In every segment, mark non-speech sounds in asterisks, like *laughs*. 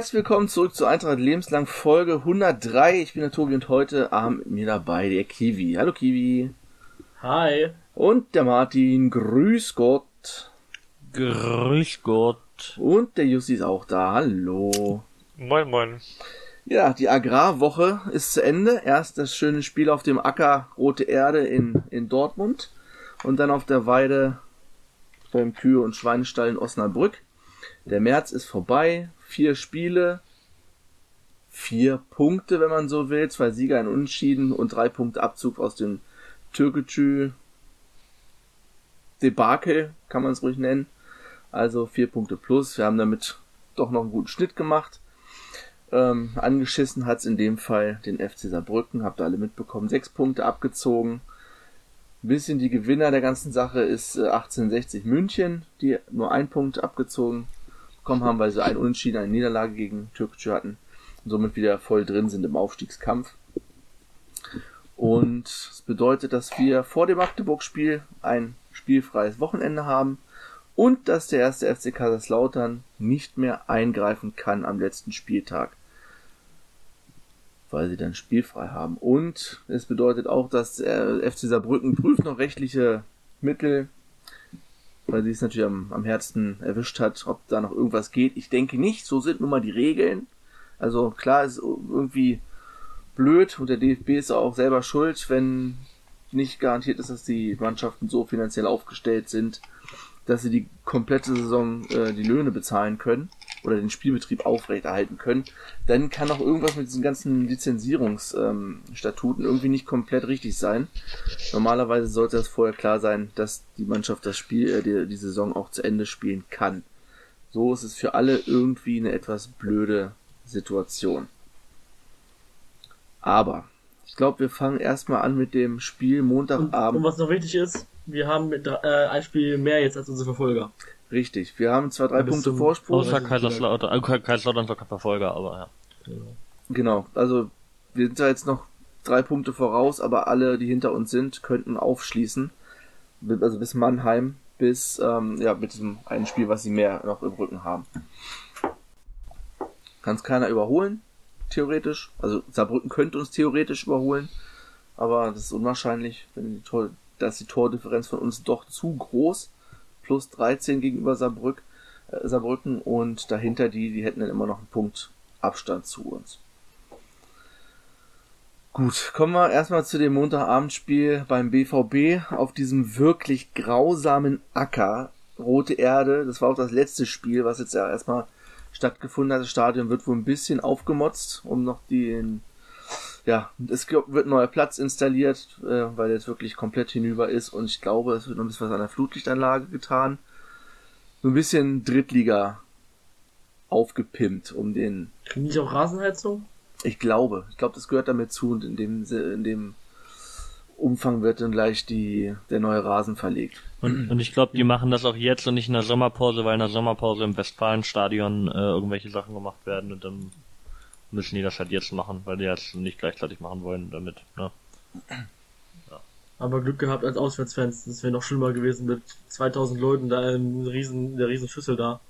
Herzlich willkommen zurück zu Eintracht Lebenslang Folge 103. Ich bin der Tobi und heute Abend mit mir dabei der Kiwi. Hallo Kiwi. Hi. Und der Martin. Grüß Gott. Grüß Gott. Und der Jussi ist auch da. Hallo. Moin, moin. Ja, die Agrarwoche ist zu Ende. Erst das schöne Spiel auf dem Acker Rote Erde in, in Dortmund und dann auf der Weide beim Kühe- und Schweinestall in Osnabrück. Der März ist vorbei. Vier Spiele, vier Punkte, wenn man so will, zwei Sieger, ein Unentschieden und drei Punkte Abzug aus dem Türkgücü Debakel, kann man es ruhig nennen. Also vier Punkte plus. Wir haben damit doch noch einen guten Schnitt gemacht. Ähm, angeschissen hat's in dem Fall den FC Saarbrücken, habt ihr alle mitbekommen. Sechs Punkte abgezogen. Ein bisschen die Gewinner der ganzen Sache ist äh, 1860 München, die nur einen Punkt abgezogen bekommen haben, weil sie einen Unentschieden, eine Niederlage gegen Türkgücü hatten und somit wieder voll drin sind im Aufstiegskampf. Und es bedeutet, dass wir vor dem Magdeburg-Spiel ein spielfreies Wochenende haben und dass der erste FC Kaiserslautern nicht mehr eingreifen kann am letzten Spieltag, weil sie dann spielfrei haben. Und es bedeutet auch, dass der FC Saarbrücken prüft noch rechtliche Mittel, weil sie es natürlich am, am Herzen erwischt hat, ob da noch irgendwas geht. Ich denke nicht, so sind nun mal die Regeln. Also klar ist irgendwie blöd und der DFB ist auch selber schuld, wenn nicht garantiert ist, dass die Mannschaften so finanziell aufgestellt sind, dass sie die komplette Saison äh, die Löhne bezahlen können oder den Spielbetrieb aufrechterhalten können, dann kann auch irgendwas mit diesen ganzen Lizenzierungsstatuten ähm, irgendwie nicht komplett richtig sein. Normalerweise sollte das vorher klar sein, dass die Mannschaft das Spiel, äh, die, die Saison auch zu Ende spielen kann. So ist es für alle irgendwie eine etwas blöde Situation. Aber ich glaube, wir fangen erstmal an mit dem Spiel Montagabend. Und, und was noch wichtig ist, wir haben mit, äh, ein Spiel mehr jetzt als unsere Verfolger. Richtig, wir haben zwar drei Punkte Vorsprung. Außer Kaiserslautern, äh, Kaiserslautern ist doch kein Verfolger, aber ja. Genau, also wir sind da jetzt noch drei Punkte voraus, aber alle, die hinter uns sind, könnten aufschließen. Also bis Mannheim, bis ähm, ja mit diesem einen Spiel, was sie mehr noch im Rücken haben. Kann es keiner überholen, theoretisch. Also Saarbrücken könnte uns theoretisch überholen, aber das ist unwahrscheinlich, wenn die Tor, da ist die Tordifferenz von uns doch zu groß. Plus 13 gegenüber Saarbrück, äh, Saarbrücken und dahinter die, die hätten dann immer noch einen Punkt Abstand zu uns. Gut, kommen wir erstmal zu dem Montagabendspiel beim BVB auf diesem wirklich grausamen Acker. Rote Erde, das war auch das letzte Spiel, was jetzt ja erstmal stattgefunden hat. Das Stadion wird wohl ein bisschen aufgemotzt, um noch den, ja, es wird ein neuer Platz installiert, äh, weil jetzt wirklich komplett hinüber ist und ich glaube, es wird noch ein bisschen was an der Flutlichtanlage getan. So ein bisschen Drittliga aufgepimpt, um den Kriegen die auch Rasenheizung? ich glaube, ich glaube, das gehört damit zu und in dem, in dem Umfang wird dann gleich die, der neue Rasen verlegt. Und, und ich glaube, die machen das auch jetzt und nicht in der Sommerpause, weil in der Sommerpause im Westfalenstadion äh, irgendwelche Sachen gemacht werden und dann müssen die das halt jetzt machen, weil die das nicht gleichzeitig machen wollen damit. Ne? Aber Glück gehabt als Auswärtsfans. Das wäre noch schlimmer gewesen mit 2000 Leuten da in, riesen, in der riesen Schüssel da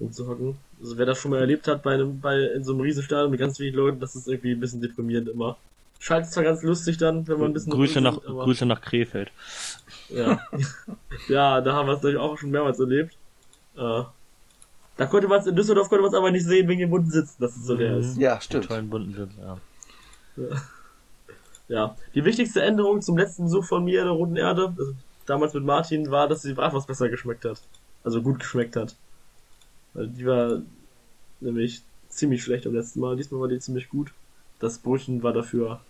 rumzuhocken. Also wer das schon mal erlebt hat bei einem, bei, in so einem Riesenstadion mit ganz vielen Leuten, das ist irgendwie ein bisschen deprimierend immer. Schaltet zwar ganz lustig dann, wenn man ein bisschen Grüße nach aber- Grüße nach Krefeld. Ja. *laughs* ja, da haben wir es natürlich auch schon mehrmals erlebt. Äh, da konnte man es in Düsseldorf konnte man es aber nicht sehen wegen dem bunten Sitzen, dass es so leer ist. Ja, Die stimmt. tollen bunten Sitz, ja. Ja. Die wichtigste Änderung zum letzten Besuch von mir der Roten Erde, also damals mit Martin, war, dass die Bratwurst besser geschmeckt hat. Also gut geschmeckt hat. Weil die war nämlich ziemlich schlecht am letzten Mal. Diesmal war die ziemlich gut. Das Brötchen war dafür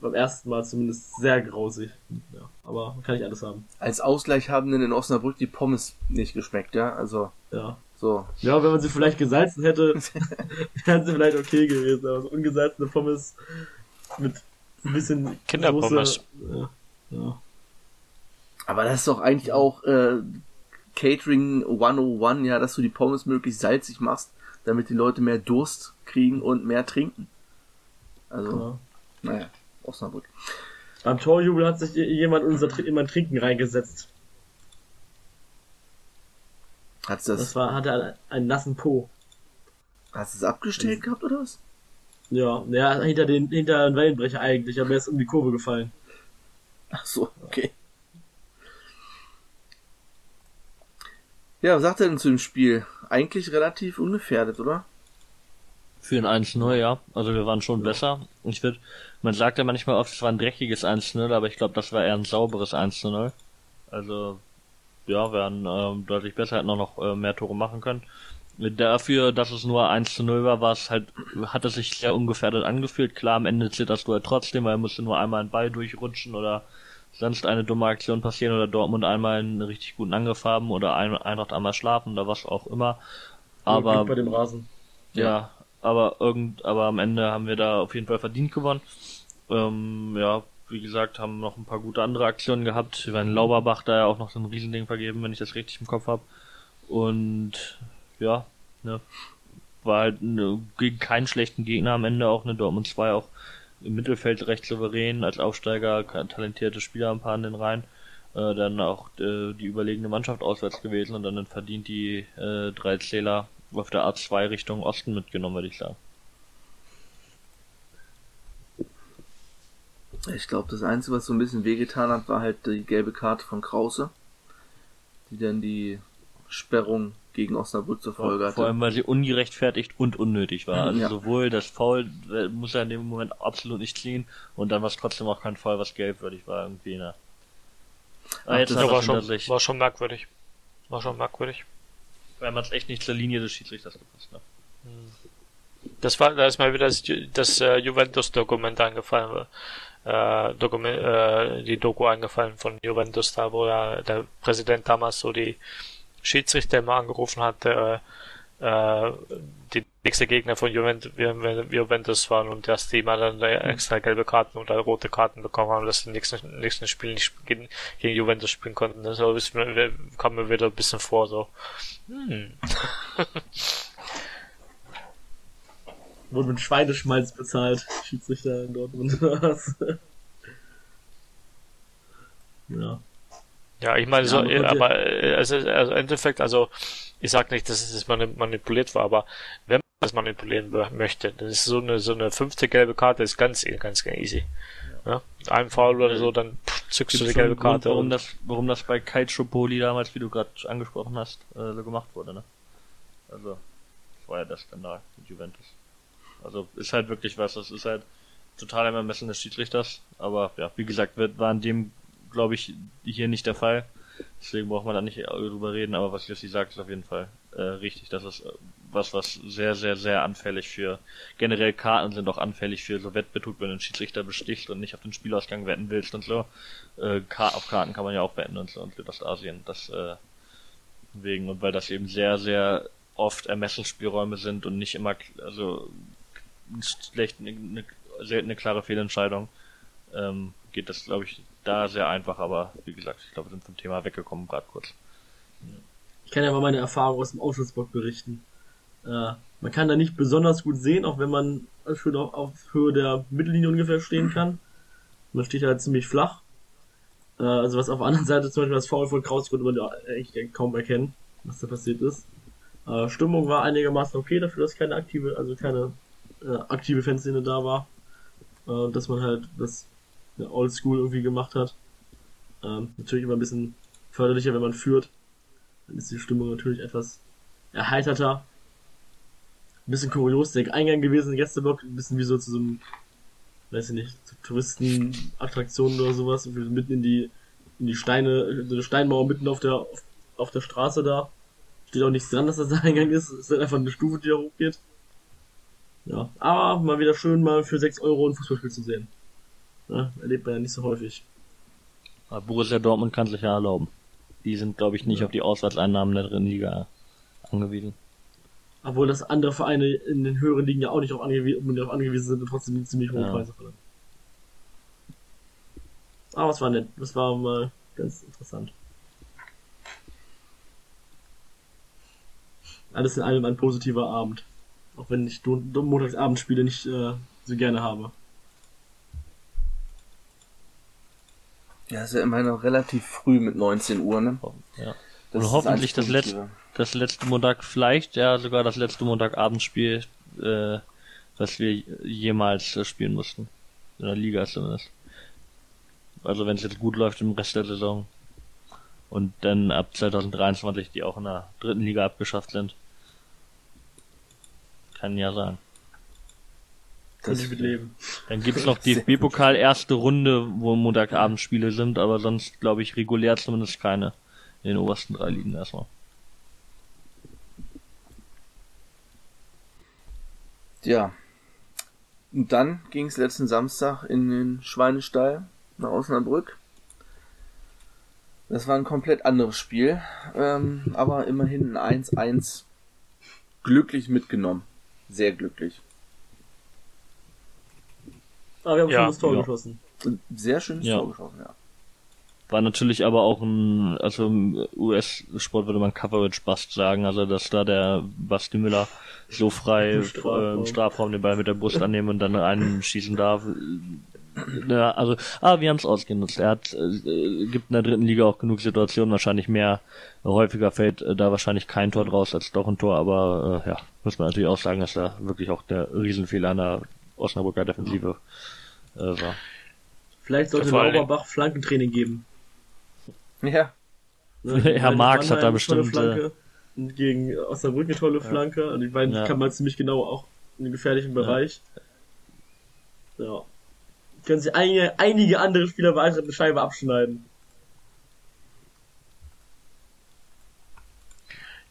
beim ersten Mal zumindest sehr grausig. Ja, aber kann ich alles haben. Als Ausgleich haben denn in Osnabrück die Pommes nicht geschmeckt, ja? Also, Ja. So. Ja, wenn man sie vielleicht gesalzen hätte, *laughs* wären sie vielleicht okay gewesen. Aber so ungesalzene Pommes mit ein bisschen Kinderpommes. Soße, ja, ja. Aber das ist doch eigentlich auch äh, Catering 101, ja, dass du die Pommes möglichst salzig machst, damit die Leute mehr Durst kriegen und mehr trinken. Also, ja. naja, Osnabrück. Beim Torjubel hat sich jemand unser, mein Trinken reingesetzt. Hat's das, Das war, hatte einen, einen nassen Po. Hast du es abgestellt gehabt oder was? Ja, ja, hinter den, hinter den Wellenbrecher eigentlich, aber er ist um die Kurve gefallen. Ach so, okay. Ja, was sagt er denn zu dem Spiel? Eigentlich relativ ungefährdet, oder? Für ein 1-0, ja. Also wir waren schon besser. Ich würde, man sagt ja manchmal oft, es war ein dreckiges 1-0, aber ich glaube, das war eher ein sauberes 1-0. Also, ja, wir waren ähm, deutlich besser, hätten auch noch äh, mehr Tore machen können. Dafür, dass es nur 1 zu 0 war, war es halt, hat es sich sehr ungefährdet angefühlt. Klar, am Ende zitterst du halt trotzdem, weil er musste nur einmal einen Ball durchrutschen oder sonst eine dumme Aktion passieren oder Dortmund einmal einen richtig guten Angriff haben oder Eintracht einmal schlafen oder was auch immer. Aber bei dem Rasen. ja, aber irgend, aber am Ende haben wir da auf jeden Fall verdient gewonnen. Ähm, ja, wie gesagt, haben noch ein paar gute andere Aktionen gehabt. Wir waren Lauberbach da ja auch noch so ein Riesending vergeben, wenn ich das richtig im Kopf habe. Und ja, ne, war halt ne, gegen keinen schlechten Gegner am Ende auch, ne, Dortmund 2 auch im Mittelfeld recht souverän, als Aufsteiger, talentierte Spieler ein paar in den Reihen, äh, dann auch äh, die überlegene Mannschaft auswärts gewesen und dann verdient die äh, drei Zähler auf der A2 Richtung Osten mitgenommen, würde ich sagen. Ich glaube, das Einzige, was so ein bisschen wehgetan hat, war halt die gelbe Karte von Krause, die dann die Sperrung gegen Osnabrück zur Folge hatte. Vor allem, weil sie ungerechtfertigt und unnötig war. Also Ja. sowohl das Foul äh, muss er in dem Moment absolut nicht ziehen und dann war es trotzdem auch kein Foul, was gelbwürdig war irgendwie, ne. Ach, Ah, jetzt das hat Ja, er war, schon, sich. war schon merkwürdig. War schon merkwürdig. Weil man es echt nicht zur Linie des Schiedsrichters gepasst, ne. Das war, da ist mal wieder das, das äh, Juventus-Dokument eingefallen, äh, Dokument, äh, die Doku eingefallen von Juventus, da wo ja der Präsident damals so die Schiedsrichter immer angerufen hatte, äh, äh, die nächste Gegner von Juventus, waren und dass die mal dann extra gelbe Karten oder rote Karten bekommen haben, dass die nächsten, nächsten Spiel nicht gegen, gegen Juventus spielen konnten. Das bisschen- kam mir wieder ein bisschen vor, so. Hm. *laughs* Wurde mit Schweineschmalz bezahlt, Schiedsrichter in Dortmund. *laughs* Was? ja. Ja, ich meine, Ja, so, konnte- aber äh, also, also im Endeffekt, also ich sag nicht, dass es mani- manipuliert war, aber wenn man das manipulieren mö- möchte, dann ist so eine so eine fünfte gelbe Karte ist ganz ganz, ganz easy. Ja. Ein Foul oder so, dann pff, zückst du Gibt die schon gelbe einen Grund, Karte. warum und, das, warum das bei Calciopoli damals, wie du gerade angesprochen hast, äh, so gemacht wurde, ne? Also, das war ja der Skandal mit Juventus. Also, ist halt wirklich was, das ist halt total im Ermessen des Schiedsrichters, aber ja, wie gesagt, wird, war in dem, glaube ich, hier nicht der Fall. Deswegen braucht man da nicht drüber reden, aber was Jesse sagt, ist auf jeden Fall äh, richtig. Das ist äh, was, was sehr, sehr, sehr anfällig für generell Karten sind auch anfällig für so Wettbetrug, wenn du einen Schiedsrichter bestichst und nicht auf den Spielausgang wetten willst und so. Äh, auf Karten kann man ja auch wetten und so und Südostasien. Das äh, wegen und weil das eben sehr, sehr oft Ermessensspielräume sind und nicht immer, also schlecht, eine, eine, klare Fehlentscheidung, ähm, geht das, glaube ich, da sehr einfach, aber wie gesagt, ich glaube, wir sind vom Thema weggekommen, gerade kurz. Ich kann ja mal meine Erfahrung aus dem Ausschussbock berichten. Äh, man kann da nicht besonders gut sehen, auch wenn man schön auf, auf Höhe der Mittellinie ungefähr stehen kann. Man steht halt ziemlich flach. Äh, also was auf der anderen Seite zum Beispiel das Foul von Kraus konnte man da eigentlich kaum erkennen, was da passiert ist. Äh, Stimmung war einigermaßen okay dafür, dass keine aktive, also keine äh, aktive Fanszene da war. Äh, dass man halt das ja, Oldschool irgendwie gemacht hat. Ähm, natürlich immer ein bisschen förderlicher, wenn man führt dann ist die Stimmung natürlich etwas erheiterter. Ein bisschen kurios, der Eingang gewesen, Gästeblock, ein bisschen wie so zu so einem, weiß ich nicht, zu Touristenattraktionen oder sowas, irgendwie so mitten in die, in die Steine, so eine Steinmauer mitten auf der, auf, auf der Straße da. Steht auch nichts dran, dass das der Eingang ist, es ist halt einfach eine Stufe, die da hochgeht. Ja, aber mal wieder schön mal für 6 Euro ein Fußballspiel zu sehen. Ja, erlebt man ja nicht so häufig. Aber Borussia Dortmund kann sich ja erlauben. Die sind, glaube ich, nicht Ja. auf die Auswärtseinnahmen der dritten Liga angewiesen. Obwohl das andere Vereine in den höheren Ligen ja auch nicht darauf angewiesen, angewiesen sind und trotzdem ziemlich hohe Ja. Preise verlangen. Aber es war nett. Das war mal ganz interessant. Alles in allem ein positiver Abend. Auch wenn ich Montagsabendspiele nicht äh, so gerne habe. Ja, ist ja immerhin noch relativ früh mit 19 Uhr, ne? Ja. Das Und hoffentlich das letzte, das letzte Montag, vielleicht ja sogar das letzte Montagabendspiel, äh, was wir jemals äh, spielen mussten. In der Liga zumindest. Also wenn es jetzt gut läuft im Rest der Saison. Und dann ab 2023, die auch in der dritten Liga abgeschafft sind. Kann ja sein. Könnte ich mitleben. Dann gibt's noch DFB-Pokal *laughs* erste Runde, wo Montagabendspiele sind, aber sonst glaube ich regulär zumindest keine in den obersten drei Ligen erstmal. Ja. Und dann ging es letzten Samstag in den Schweinestall nach Osnabrück. Das war ein komplett anderes Spiel, ähm, aber immerhin ein 1-1 glücklich mitgenommen. Sehr glücklich. Aber wir haben Ja, schon das Tor ja. geschossen. Ein Sehr schönes Ja. Tor geschossen, ja. War natürlich aber auch ein, also im US-Sport würde man Coverage-Bust sagen, also dass da der Basti Müller so frei Im Strafraum. Strafraum, im Strafraum den Ball mit der Brust annehmen und dann einschießen darf. Ja, also, ah, wir haben es ausgenutzt. Er hat, äh, gibt in der dritten Liga auch genug Situationen, wahrscheinlich mehr, häufiger fällt äh, da wahrscheinlich kein Tor draus als doch ein Tor, aber äh, ja, muss man natürlich auch sagen, dass da wirklich auch der Riesenfehler an der Osnabrücker Defensive äh, war. Vielleicht sollte Lauberbach Flankentraining geben. Ja, Ne? Herr Marx hat da Mannheim eine tolle bestimmt, äh, Flanke gegen Osnabrück eine tolle Flanke. Und die beiden Ja. kann man ziemlich genau auch in den gefährlichen Bereich. Ja. Können sich einige, einige andere Spieler bei einer Scheibe abschneiden.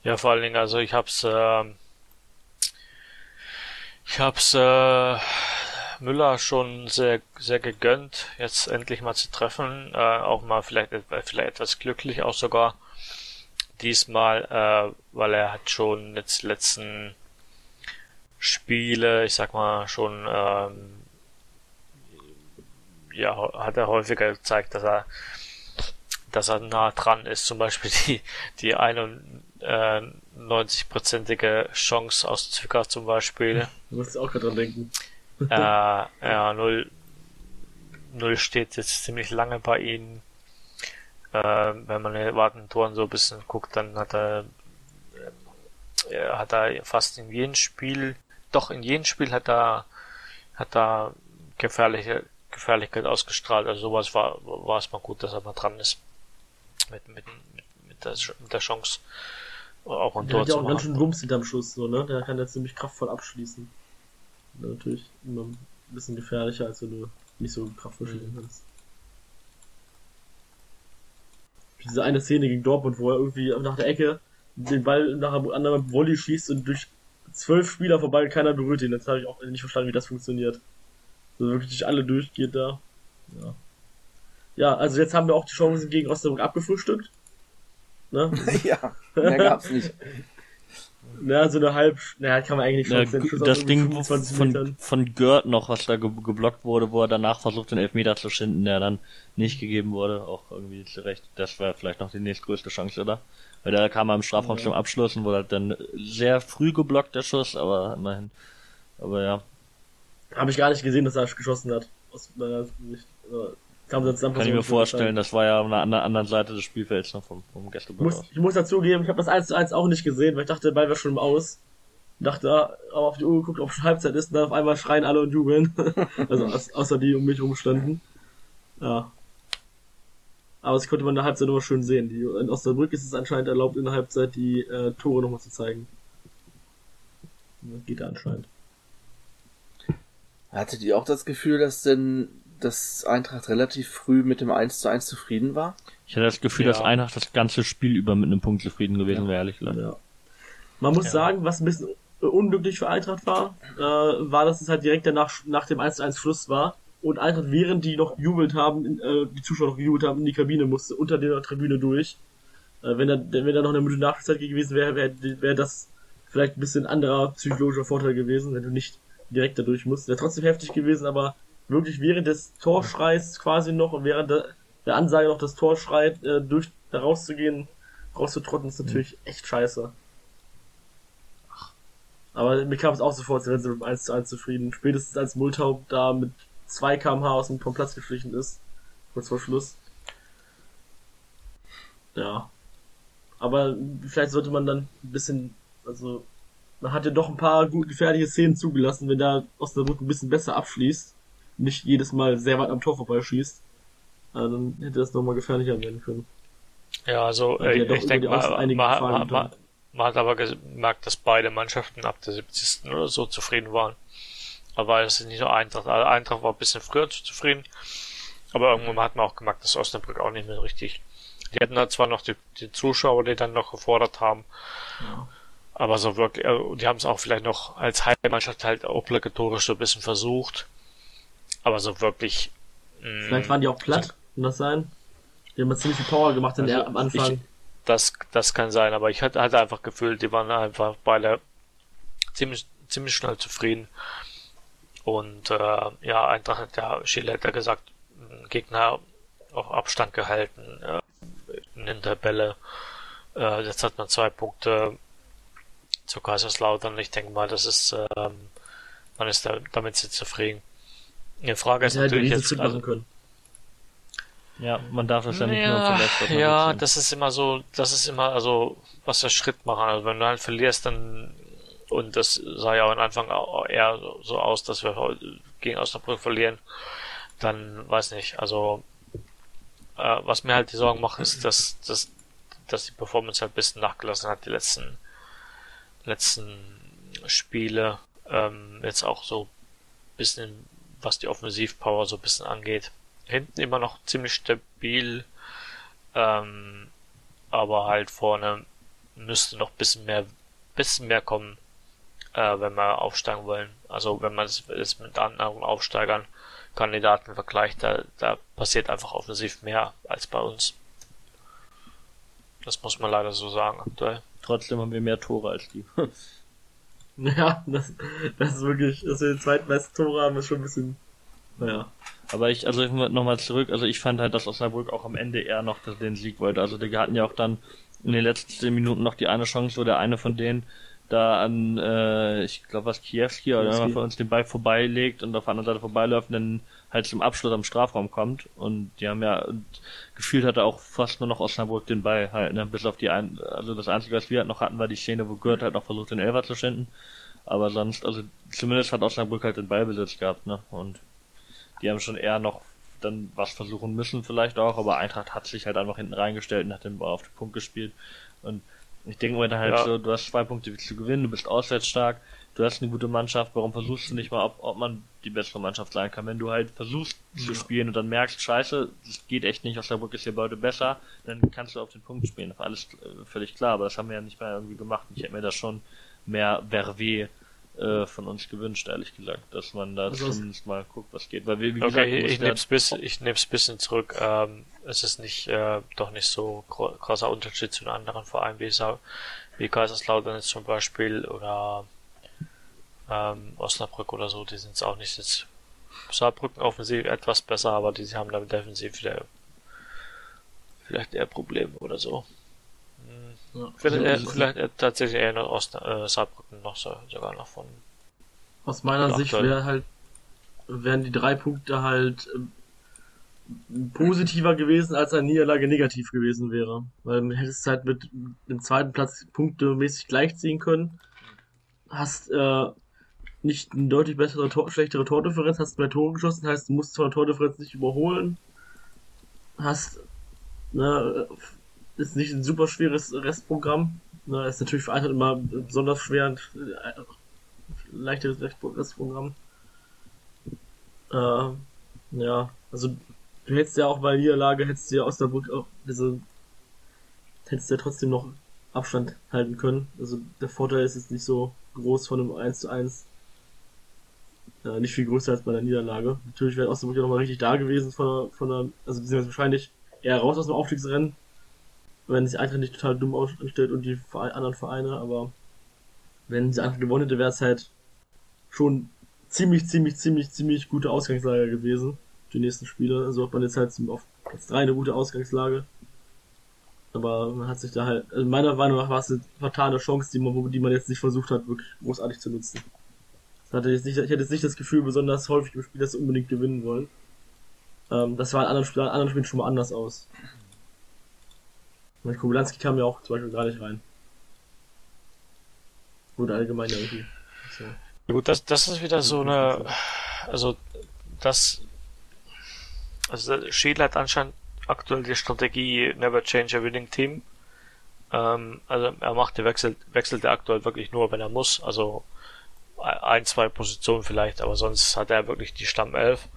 Ja, vor allen Dingen, also ich hab's, ähm, ich hab's äh, Müller schon sehr, sehr gegönnt, jetzt endlich mal zu treffen, äh, auch mal vielleicht, et- vielleicht etwas glücklich auch sogar diesmal, äh, weil er hat schon jetzt letzten Spiele, ich sag mal schon, ähm, ja, hat er häufiger gezeigt, dass er dass er nah dran ist. Zum Beispiel die, die 91-prozentige Chance aus Zwickau zum Beispiel. *laughs* Du musst auch gerade dran denken. äh, ja, 0, 0 steht jetzt ziemlich lange bei ihnen. Äh, wenn man die warten Toren so ein bisschen guckt, dann hat er, äh, hat er fast in jedem Spiel, doch in jedem Spiel hat er, hat er gefährliche Gefährlichkeit ausgestrahlt. Also sowas war, war es mal gut, dass er mal dran ist. Mit, mit, mit, mit, der, mit der Chance auch ein Der Tor hat ja auch ganz schön Wumms hinterm Schuss, so, ne? Der kann ja ziemlich kraftvoll abschließen. Natürlich immer ein bisschen gefährlicher, als wenn du nicht so kraftvoll schießen kannst. Diese eine Szene gegen Dortmund, wo er irgendwie nach der Ecke den Ball nach einem anderen Volley schießt und durch zwölf Spieler vorbei keiner berührt ihn. Jetzt habe ich auch nicht verstanden, wie das funktioniert. Also wirklich alle durchgeht da. Ja. Ja, also jetzt haben wir auch die Chancen gegen Osnabrück abgefrühstückt. Ne? *laughs* ja, mehr gab's nicht. Ja, so eine halb, naja, kann man eigentlich Ja, nicht aus das Ding 25 von, von Gerd noch, was da ge geblockt wurde, wo er danach versucht, den Elfmeter zu schinden, der dann nicht gegeben wurde, auch irgendwie zurecht. Das war vielleicht noch die nächstgrößte Chance, oder? Weil da kam er im Strafraum Ja. zum Abschluss und wurde halt dann sehr früh geblockt, der Schuss, aber immerhin. Aber ja, Habe ich gar nicht gesehen, dass er geschossen hat. Aus meiner Sicht. Dann kann ich mir vorstellen, das war ja an der anderen- Seite des Spielfelds noch vom, vom Ich Gästeblock muss, aus. ich muss dazugeben, ich habe das 1 zu 1 auch nicht gesehen, weil ich dachte, der Ball wäre schon im Aus. Dachte, ah, aber auf die Uhr geguckt, ob schon Halbzeit ist, und dann auf einmal schreien alle und jubeln. *laughs* also außer die um mich rumstanden. Ja. Aber das konnte man in der Halbzeit immer schön sehen. Die, in Osnabrück ist es anscheinend erlaubt, in der Halbzeit die äh, Tore nochmal zu zeigen. Das geht da anscheinend. Hattet ihr auch das Gefühl, dass denn das Eintracht relativ früh mit dem 1 zu 1 zufrieden war? Ich hatte das Gefühl, Ja. dass Eintracht das ganze Spiel über mit einem Punkt zufrieden gewesen wäre, ehrlich gesagt. Ja. Man muss Ja. sagen, was ein bisschen unglücklich für Eintracht war, äh, war, dass es halt direkt danach nach dem 1 zu 1 Schluss war und Eintracht, während die noch gejubelt haben, in, äh, die Zuschauer noch gejubelt haben, in die Kabine musste, unter der Tribüne durch. Äh, wenn da, wenn da noch eine Minute Nachspielzeit gewesen wäre, wäre wär das vielleicht ein bisschen anderer psychologischer Vorteil gewesen, wenn du nicht direkt da durch musst. Wäre trotzdem heftig gewesen, aber wirklich während des Torschreis quasi noch und während der, der Ansage noch das Tor schreit, äh, durch da rauszugehen, rauszutrotten, ist natürlich echt scheiße. Aber mir kam es auch sofort, sie mit dem 1 zu 1 zufrieden. Spätestens als Multaub da mit 2 kmh aus dem Platz geschlichen ist. Kurz vor Schluss. Ja. Aber vielleicht sollte man dann ein bisschen, also man hat ja doch ein paar gut gefährliche Szenen zugelassen, wenn da Osnabrück ein bisschen besser abschließt, nicht jedes Mal sehr weit am Tor vorbeischießt, äh, dann hätte das nochmal gefährlicher werden können. Ja, also äh, ja doch ich denke mal, einige man, man, man, hat aber gemerkt, dass beide Mannschaften ab der 70. oder so zufrieden waren. Aber es ist nicht nur Eintracht. Also Eintracht war ein bisschen früher zu zufrieden. Aber irgendwann hat man auch gemerkt, dass Osnabrück auch nicht mehr richtig. Die hatten da zwar noch die, die Zuschauer, die dann noch gefordert haben. Aber so wirklich, äh, die haben es auch vielleicht noch als Heimmannschaft halt obligatorisch so ein bisschen versucht. Aber so wirklich. mh, Vielleicht waren die auch platt, kann das sein? Die haben ziemlich viel Power gemacht in Also, der, am Anfang. Ich, das, das kann sein, aber ich hatte, hatte einfach gefühlt, die waren einfach beide ziemlich, ziemlich schnell zufrieden. Und äh, ja, Eintracht hat ja, Schiele hat ja gesagt, m, Gegner auf Abstand gehalten äh, in der Tabelle. Äh, jetzt hat man zwei Punkte zu Kaiserslautern. Ich denke mal, das ist, ähm, man ist da, damit sehr zufrieden. Die Frage ist hätte natürlich jetzt, also, machen können. Ja, man darf das ja nicht nur ja, zuletzt auf ja, das ist immer so, das ist immer, also, was der Schritt machen. Also, wenn du halt verlierst, dann, und das sah ja am Anfang auch eher so- aus, dass wir gegen Osnabrück verlieren, dann, weiß nicht, also, äh, was mir halt die Sorgen macht, ist, dass, dass, dass die Performance halt ein bisschen nachgelassen hat, die letzten, letzten Spiele, ähm, jetzt auch so ein bisschen, was die Offensivpower so ein bisschen angeht hinten immer noch ziemlich stabil, ähm, aber halt vorne müsste noch bisschen mehr, bisschen mehr kommen, äh, wenn wir aufsteigen wollen. Also wenn man es mit anderen Aufsteigern, Kandidaten vergleicht, da, da passiert einfach offensiv mehr als bei uns. Das muss man leider so sagen aktuell. Trotzdem haben wir mehr Tore als die. *laughs* Ja, das, das ist wirklich, dass wir den zweitbesten Tore haben, ist schon ein bisschen, naja. Aber ich, also ich nochmal zurück, also ich fand halt, dass Osnabrück auch am Ende eher noch den Sieg wollte. Also die hatten ja auch dann in den letzten zehn Minuten noch die eine Chance, wo der eine von denen da an, äh, ich glaube was Kiewski oder irgendwann von uns den Ball vorbeilegt und auf der anderen Seite vorbeiläuft und dann halt zum Abschluss am Strafraum kommt. Und die haben ja, und gefühlt hatte auch fast nur noch Osnabrück den Ball halt, ne, bis auf die ein, also das Einzige, was wir halt noch hatten, war die Szene, wo Gürt halt noch versucht, den Elfer zu schinden. Aber sonst, also zumindest hat Osnabrück halt den Ballbesitz gehabt, ne, und die haben schon eher noch dann was versuchen müssen vielleicht auch, aber Eintracht hat sich halt einfach hinten reingestellt und hat den Ball auf den Punkt gespielt. Und ich denke mir dann halt Ja. so, du hast zwei Punkte du gewinnen, du bist auswärts stark, du hast eine gute Mannschaft, warum versuchst du nicht mal, ob, ob man die bessere Mannschaft sein kann? Wenn du halt versuchst zu spielen und dann merkst, scheiße, das geht echt nicht, Osnabrück ist hier heute besser, dann kannst du auf den Punkt spielen. Alles äh, völlig klar, aber das haben wir ja nicht mehr irgendwie gemacht. Ich hätte mir da schon mehr Vervé äh, von uns gewünscht, ehrlich gesagt, dass man da Also es- zumindest mal guckt, was geht. Weil wir, wie gesagt, Okay, musst ich nehm's bisschen, ich nehm's bisschen zurück. Ähm, es ist nicht, äh, doch nicht so gro krasser Unterschied zu den anderen Vereinen wie, Sa wie Kaiserslautern jetzt zum Beispiel oder ähm, Osnabrück oder so. Die sind es auch nicht jetzt. Saarbrücken offensiv etwas besser, aber die haben damit defensiv wieder vielleicht eher Probleme oder so. Hm. Ja. Vielleicht, äh, Also, vielleicht äh, tatsächlich eher noch Ost äh, Saarbrücken noch so, sogar noch von. Aus meiner Sicht wäre halt, wären die drei Punkte halt ähm, positiver gewesen, als eine Niederlage negativ gewesen wäre. Weil du hättest halt mit dem zweiten Platz punktemäßig gleichziehen können. Hast äh, nicht eine deutlich bessere, Tor schlechtere Tordifferenz, hast mehr Tore geschossen, heißt, du musst der Tordifferenz nicht überholen. Hast, ne, ist nicht ein super schweres Restprogramm. Ne, ist natürlich für Eintracht immer besonders schwer, ein äh, leichteres Restprogramm. Äh, ja, also du hättest ja auch bei Niederlage, hättest du ja Osnabrück auch diese, hättest du ja trotzdem noch Abstand halten können. Also der Vorteil ist jetzt nicht so groß von einem 1 zu 1. Äh, nicht viel größer als bei der Niederlage. Natürlich wäre Osnabrück ja nochmal richtig da gewesen von der, von der, also beziehungsweise wahrscheinlich eher raus aus dem Aufstiegsrennen, wenn sich Eintracht nicht total dumm ausstellt und die anderen Vereine, aber wenn sie Eintracht gewonnen hätte, wäre es halt schon ziemlich, ziemlich, ziemlich, ziemlich gute Ausgangslage gewesen. Die nächsten Spiele. Also hat man jetzt halt auf Platz 3 eine gute Ausgangslage. Aber man hat sich da halt, also meiner Meinung nach war es eine vertane Chance, die man, die man jetzt nicht versucht hat, wirklich großartig zu nutzen. Hatte jetzt nicht, ich hätte jetzt nicht das Gefühl, besonders häufig im Spiel das unbedingt gewinnen wollen. Ähm, das war in anderen Spielen, anderen Spielen schon mal anders aus. Mein Kubelanski kam ja auch zum Beispiel gar nicht rein. Wurde allgemein irgendwie. So. Gut, das, das ist wieder so eine, also das, also Schiele hat anscheinend aktuell die Strategie Never Change a Winning Team. Ähm, also er macht, der wechselt, wechselt er aktuell wirklich nur, wenn er muss. Also ein, zwei Positionen vielleicht, aber sonst hat er wirklich die Stammelf.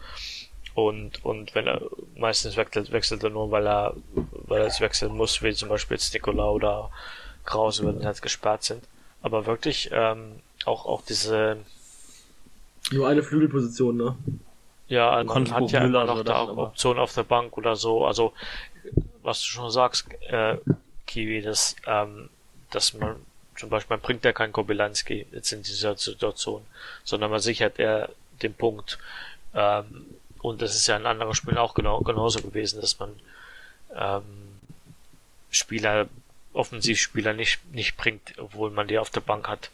Und, und wenn er meistens wechselt, wechselt er nur, weil er, weil er es wechseln muss, wie zum Beispiel jetzt Nikola oder Krause, wenn die halt gesperrt sind. Aber wirklich, ähm, auch, auch diese, Nur eine Flügelposition, ne? ja, man Konstrukt hat ja Müller, immer noch da auch Optionen auf der Bank oder so. Also, was du schon sagst, äh, Kiwi, dass, ähm, dass man, zum Beispiel, man bringt ja keinen Kobylanski jetzt in dieser Situation, sondern man sichert eher den Punkt. Ähm, und das ist ja in anderen Spielen auch genau, genauso gewesen, dass man ähm, Spieler, Offensivspieler nicht, nicht bringt, obwohl man die auf der Bank hat.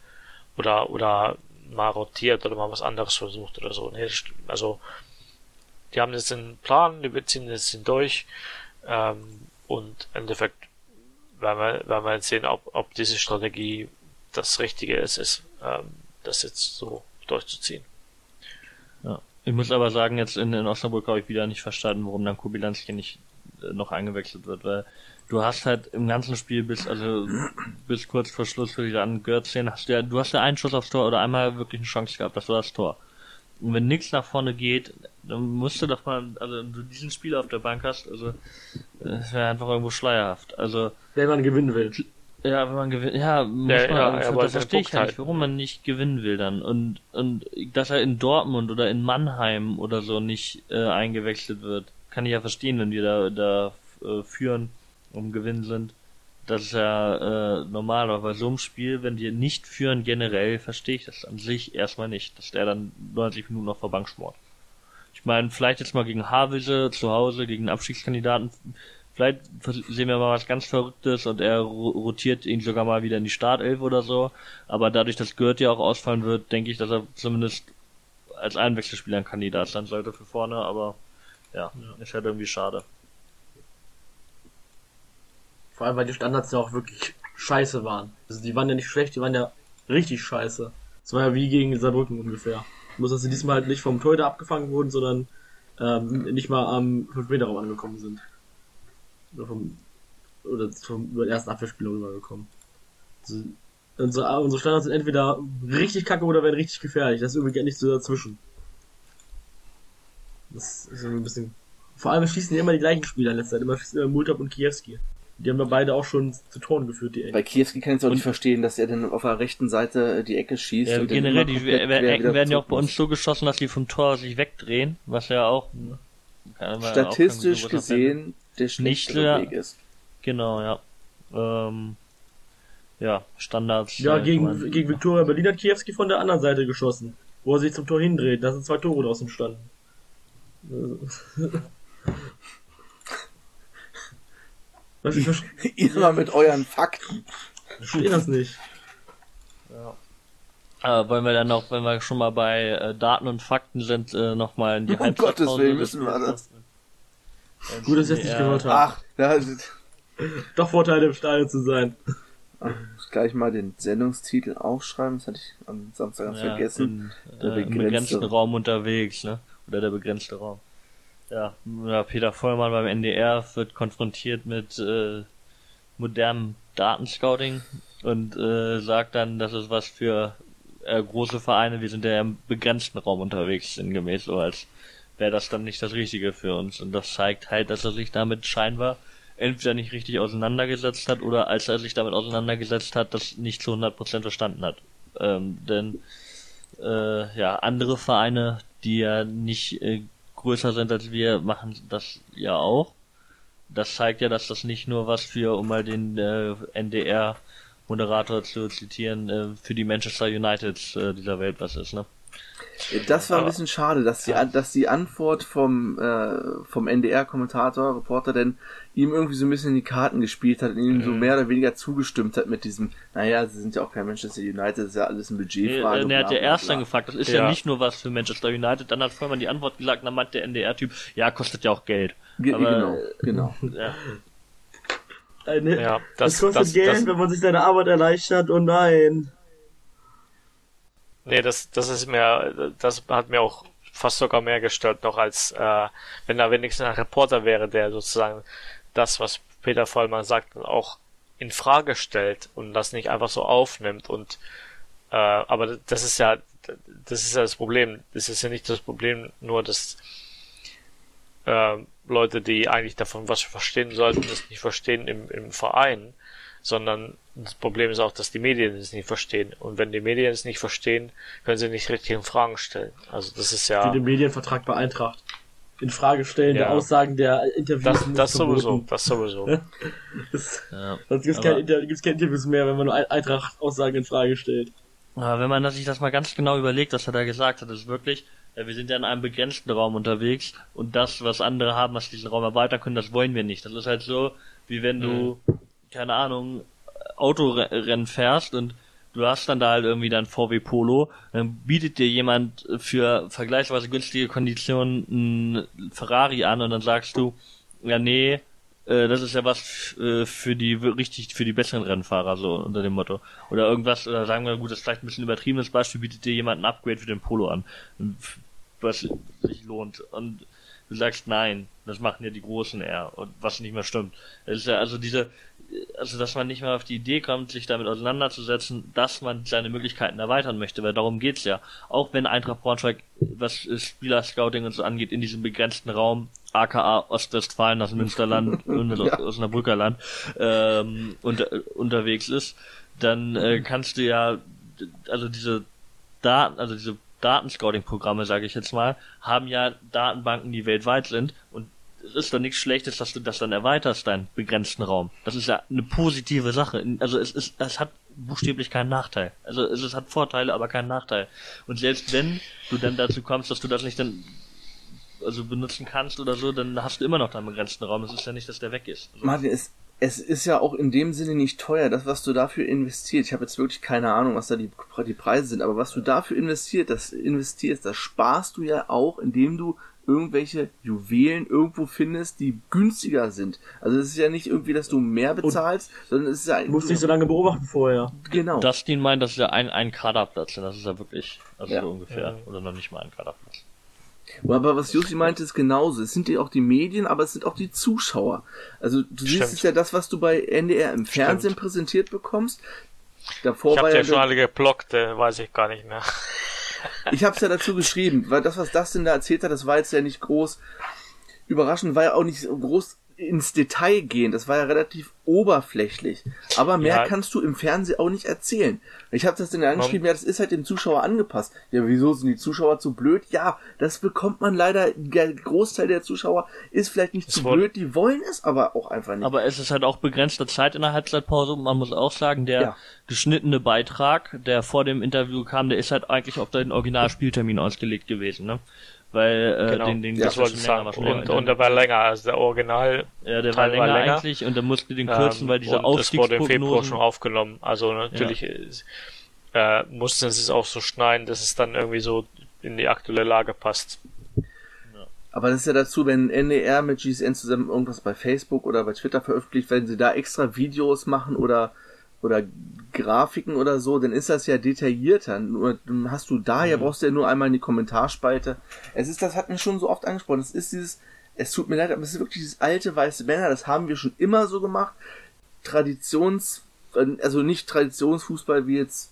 Oder, oder mal rotiert oder mal was anderes versucht oder so. Nee, also, die haben jetzt einen Plan, die ziehen jetzt den durch. Ähm, und im Endeffekt werden wir, wir jetzt sehen, ob, ob diese Strategie das Richtige ist, ist ähm, das jetzt so durchzuziehen. Ja. Ich muss aber sagen, jetzt in, in Osnabrück habe ich wieder nicht verstanden, warum dann Kubilanski nicht äh, noch eingewechselt wird, weil du hast halt im ganzen Spiel bis, also bis kurz vor Schluss würde ich sagen, Görzchen, hast du ja, du hast ja einen Schuss aufs Tor oder einmal wirklich eine Chance gehabt, das war das Tor. Und wenn nichts nach vorne geht, dann musst du doch mal, also wenn du diesen Spieler auf der Bank hast, also das wäre einfach irgendwo schleierhaft. Also Wenn man gewinnen will. ja, wenn man gewinnt, ja, muss Ja, man, ja, das, aber das verstehe ich guckt ja halt. nicht, warum man nicht gewinnen will dann. Und, und dass er in Dortmund oder in Mannheim oder so nicht äh, eingewechselt wird, kann ich ja verstehen, wenn wir da, da äh, führen und gewinnen sind. Das ist ja äh, normal, aber bei so einem Spiel, wenn wir nicht führen generell, verstehe ich das an sich erstmal nicht, dass der dann 90 Minuten noch vor Bank schmort. Ich meine, vielleicht jetzt mal gegen Havelse zu Hause, gegen einen Abstiegskandidaten, vielleicht sehen wir mal was ganz Verrücktes und er ro- rotiert ihn sogar mal wieder in die Startelf oder so. Aber dadurch, dass Gerd ja auch ausfallen wird, denke ich, dass er zumindest als Einwechselspieler ein Kandidat sein sollte für vorne, aber ja, ist halt irgendwie schade. Vor allem, weil die Standards ja auch wirklich scheiße waren. Also die waren ja nicht schlecht, die waren ja richtig scheiße. Das war ja wie gegen Saarbrücken ungefähr. Bloß, dass sie diesmal halt nicht vom Torhüter abgefangen wurden, sondern ähm, nicht mal am 5-Meter-Raum angekommen sind. Oder vom, oder vom über den ersten Abwehrspieler rübergekommen. Also, unsere, unsere Standards sind entweder richtig kacke oder werden richtig gefährlich. Das ist irgendwie nicht so dazwischen. Das ist ein bisschen... Vor allem schießen ja immer die gleichen Spieler in letzter Zeit. Immer schießen immer Multab und Kiewski. Die haben ja beide auch schon zu Toren geführt, die Bei Kiewski kann ich es auch nicht verstehen, dass er dann auf der rechten Seite die Ecke schießt. Ja, und generell, die Ecken werden ja auch bei uns so geschossen, dass die vom Tor sich wegdrehen, was ja auch auch Statistisch erfinden. gesehen der schlechtere. Weg ist. Genau, ja. Ähm, ja, Standards. Ja, äh, gegen, gegen Viktoria Berlin hat Kiewski von der anderen Seite geschossen, wo er sich zum Tor hindreht. Da sind zwei Tore draußen standen. *laughs* Was, ich *laughs* verstehe Ihr mal mit euren Fakten. das nicht. Äh, wollen wir dann noch, wenn wir schon mal bei äh, Daten und Fakten sind, äh, nochmal in die Um Gottes Willen müssen wir das. Gut, dass ich das nicht Ja. gehört habe. Ach, da Doch Vorteile im Stadion zu sein. muss gleich mal den Sendungstitel aufschreiben. Das hatte ich am Samstag ganz Ja, vergessen. In, Der äh, Im begrenzte- begrenzten Raum unterwegs, ne? Oder der begrenzte Raum. Ja, Peter Vollmann beim NDR wird konfrontiert mit äh, modernem Datenscouting und äh, sagt dann, das ist was für äh, große Vereine, wir sind ja im begrenzten Raum unterwegs, sinngemäß, so als wäre das dann nicht das Richtige für uns. Und das zeigt halt, dass er sich damit scheinbar entweder nicht richtig auseinandergesetzt hat oder als er sich damit auseinandergesetzt hat, das nicht zu 100% verstanden hat. Ähm, denn äh, ja, andere Vereine, die ja nicht äh, größer sind als wir, machen das ja auch. Das zeigt ja, dass das nicht nur was für, um mal den äh, NDR-Moderator zu zitieren, äh, für die Manchester Uniteds äh, dieser Welt was ist, ne? Das war ein bisschen schade, dass die, dass die Antwort vom, äh, vom NDR-Kommentator, Reporter, denn ihm irgendwie so ein bisschen in die Karten gespielt hat und ihm so mehr oder weniger zugestimmt hat mit diesem, naja, sie sind ja auch kein Manchester United, das ist ja alles eine Äh, Budgetfrage. äh, er hat ja erst dann gefragt, das ist ja. Ja. nicht nur was für Manchester United, dann hat Vollmann die Antwort gesagt, dann meint der NDR-Typ, ja, kostet ja auch Geld. Ge Aber, genau, äh, genau. Ja. Eine, Ja, das, das, kostet das, Geld, das, wenn man sich seine Arbeit erleichtert. Oh nein. Nee, das, das ist mir, das hat mir auch fast sogar mehr gestört noch als, äh, wenn da wenigstens ein Reporter wäre, der sozusagen das, was Peter Vollmann sagt, auch in Frage stellt und das nicht einfach so aufnimmt und, äh, aber das ist ja, das ist ja das Problem. Das ist ja nicht das Problem nur, dass, äh, Leute, die eigentlich davon was verstehen sollten, das nicht verstehen im, im Verein, sondern das Problem ist auch, dass die Medien es nicht verstehen. Und wenn die Medien es nicht verstehen, können sie nicht richtigen Fragen stellen. Also das ist ja. Die den Medienvertrag bei Eintracht in Frage stellen, Ja. der Aussagen der Interviews. Das, das sowieso, das *laughs* sowieso. Das, Ja. sonst gibt es keine, keine Interviews mehr, wenn man nur Ein- Eintracht-Aussagen in Frage stellt. Aber wenn man sich das mal ganz genau überlegt, was er da gesagt hat, ist wirklich, ja, wir sind ja in einem begrenzten Raum unterwegs und das, was andere haben, was diesen Raum erweitern können, das wollen wir nicht. Das ist halt so, wie wenn du, keine Ahnung, Autorennen fährst und du hast dann da halt irgendwie dein VW Polo, dann bietet dir jemand für vergleichsweise günstige Konditionen einen Ferrari an und dann sagst du, ja nee, äh, das ist ja was äh, für die richtig für die besseren Rennfahrer so unter dem Motto. Oder irgendwas oder sagen wir gut das ist vielleicht ein bisschen übertriebenes Beispiel bietet dir jemand ein Upgrade für den Polo an. Was sich lohnt. Und du sagst nein das machen ja die Großen eher und was nicht mehr stimmt. Das ist ja also diese also dass man nicht mehr auf die Idee kommt sich damit auseinanderzusetzen dass man seine Möglichkeiten erweitern möchte weil darum geht's ja auch wenn Eintracht Braunschweig was äh, Spieler-Scouting und so angeht in diesem begrenzten Raum aka Ostwestfalen, das Münsterland *laughs* und Ja. Osnabrücker Land ähm, unter, unterwegs ist, dann äh, kannst du ja also diese Daten, also diese Datenscouting-Programme, sage ich jetzt mal, haben ja Datenbanken, die weltweit sind und es ist doch nichts Schlechtes, dass du das dann erweiterst, deinen begrenzten Raum. Das ist ja eine positive Sache. Also es ist, es hat buchstäblich keinen Nachteil. Also es, es hat Vorteile, aber keinen Nachteil. Und selbst wenn du dann dazu kommst, dass du das nicht dann also benutzen kannst oder so, dann hast du immer noch deinen begrenzten Raum. Es ist ja nicht, dass der weg ist. Also, Martin, es, es ist ja auch in dem Sinne nicht teuer, das, was du dafür investiert. Ich habe jetzt wirklich keine Ahnung, was da die, die Preise sind, aber was du dafür investiert, das investierst, das sparst du ja auch, indem du irgendwelche Juwelen irgendwo findest, die günstiger sind. Also es ist ja nicht irgendwie, dass du mehr bezahlst, sondern es ist ja Du musst nicht so lange beobachten vorher. genau. Dustin meint, das ist ja ein, ein Kaderplatz. Und das ist ja wirklich, also Ja. so ungefähr. Oder noch nicht mal ein Kaderplatz. Aber was Jussi meinte, ist genauso. Es sind ja auch die Medien, aber es sind auch die Zuschauer. Also du siehst Stimmt. es ja das, was du bei NDR im Fernsehen präsentiert bekommst. Davor Ich war habe ja ja schon alle geblockt, äh, weiß ich gar nicht mehr. Ich habe es ja dazu geschrieben, weil das, was Dustin da erzählt hat, das war jetzt ja nicht groß überraschend, war ja auch nicht so groß ins Detail gehen. Das war ja relativ oberflächlich. Aber mehr Ja. kannst du im Fernsehen auch nicht erzählen. Ich habe das dann angeschrieben, ja, das ist halt dem Zuschauer angepasst. Ja, wieso sind die Zuschauer zu blöd? Ja, das bekommt man leider. Der Großteil der Zuschauer ist vielleicht nicht Es zu blöd, die wollen es aber auch einfach nicht. Aber es ist halt auch begrenzte Zeit in der Halbzeitpause. Und man muss auch sagen, der Ja. geschnittene Beitrag, der vor dem Interview kam, der ist halt eigentlich auf den Originalspieltermin ausgelegt gewesen, ne? Weil äh, Genau, den, den Ja, das wollte ich länger, sagen. länger Und, und der war länger, also der Original. Ja, der Teil war war länger, länger. eigentlich und dann musste den kürzen, ähm, weil diese und es wurde im Februar schon Aufstiegsprognosen... aufgenommen. Also natürlich ist, äh, mussten sie es auch so schneiden, dass es dann irgendwie so in die aktuelle Lage passt. Aber das ist ja dazu, wenn NDR mit GSN zusammen irgendwas bei Facebook oder bei Twitter veröffentlicht, wenn sie da extra Videos machen oder oder Grafiken oder so, dann ist das ja detaillierter. Nur dann hast du da, ja brauchst du ja nur einmal in die Kommentarspalte. Es ist, das hat mir schon so oft angesprochen. Es ist dieses, es tut mir leid, aber es ist wirklich dieses alte weiße Männer, das haben wir schon immer so gemacht. Traditions, also nicht Traditionsfußball wie jetzt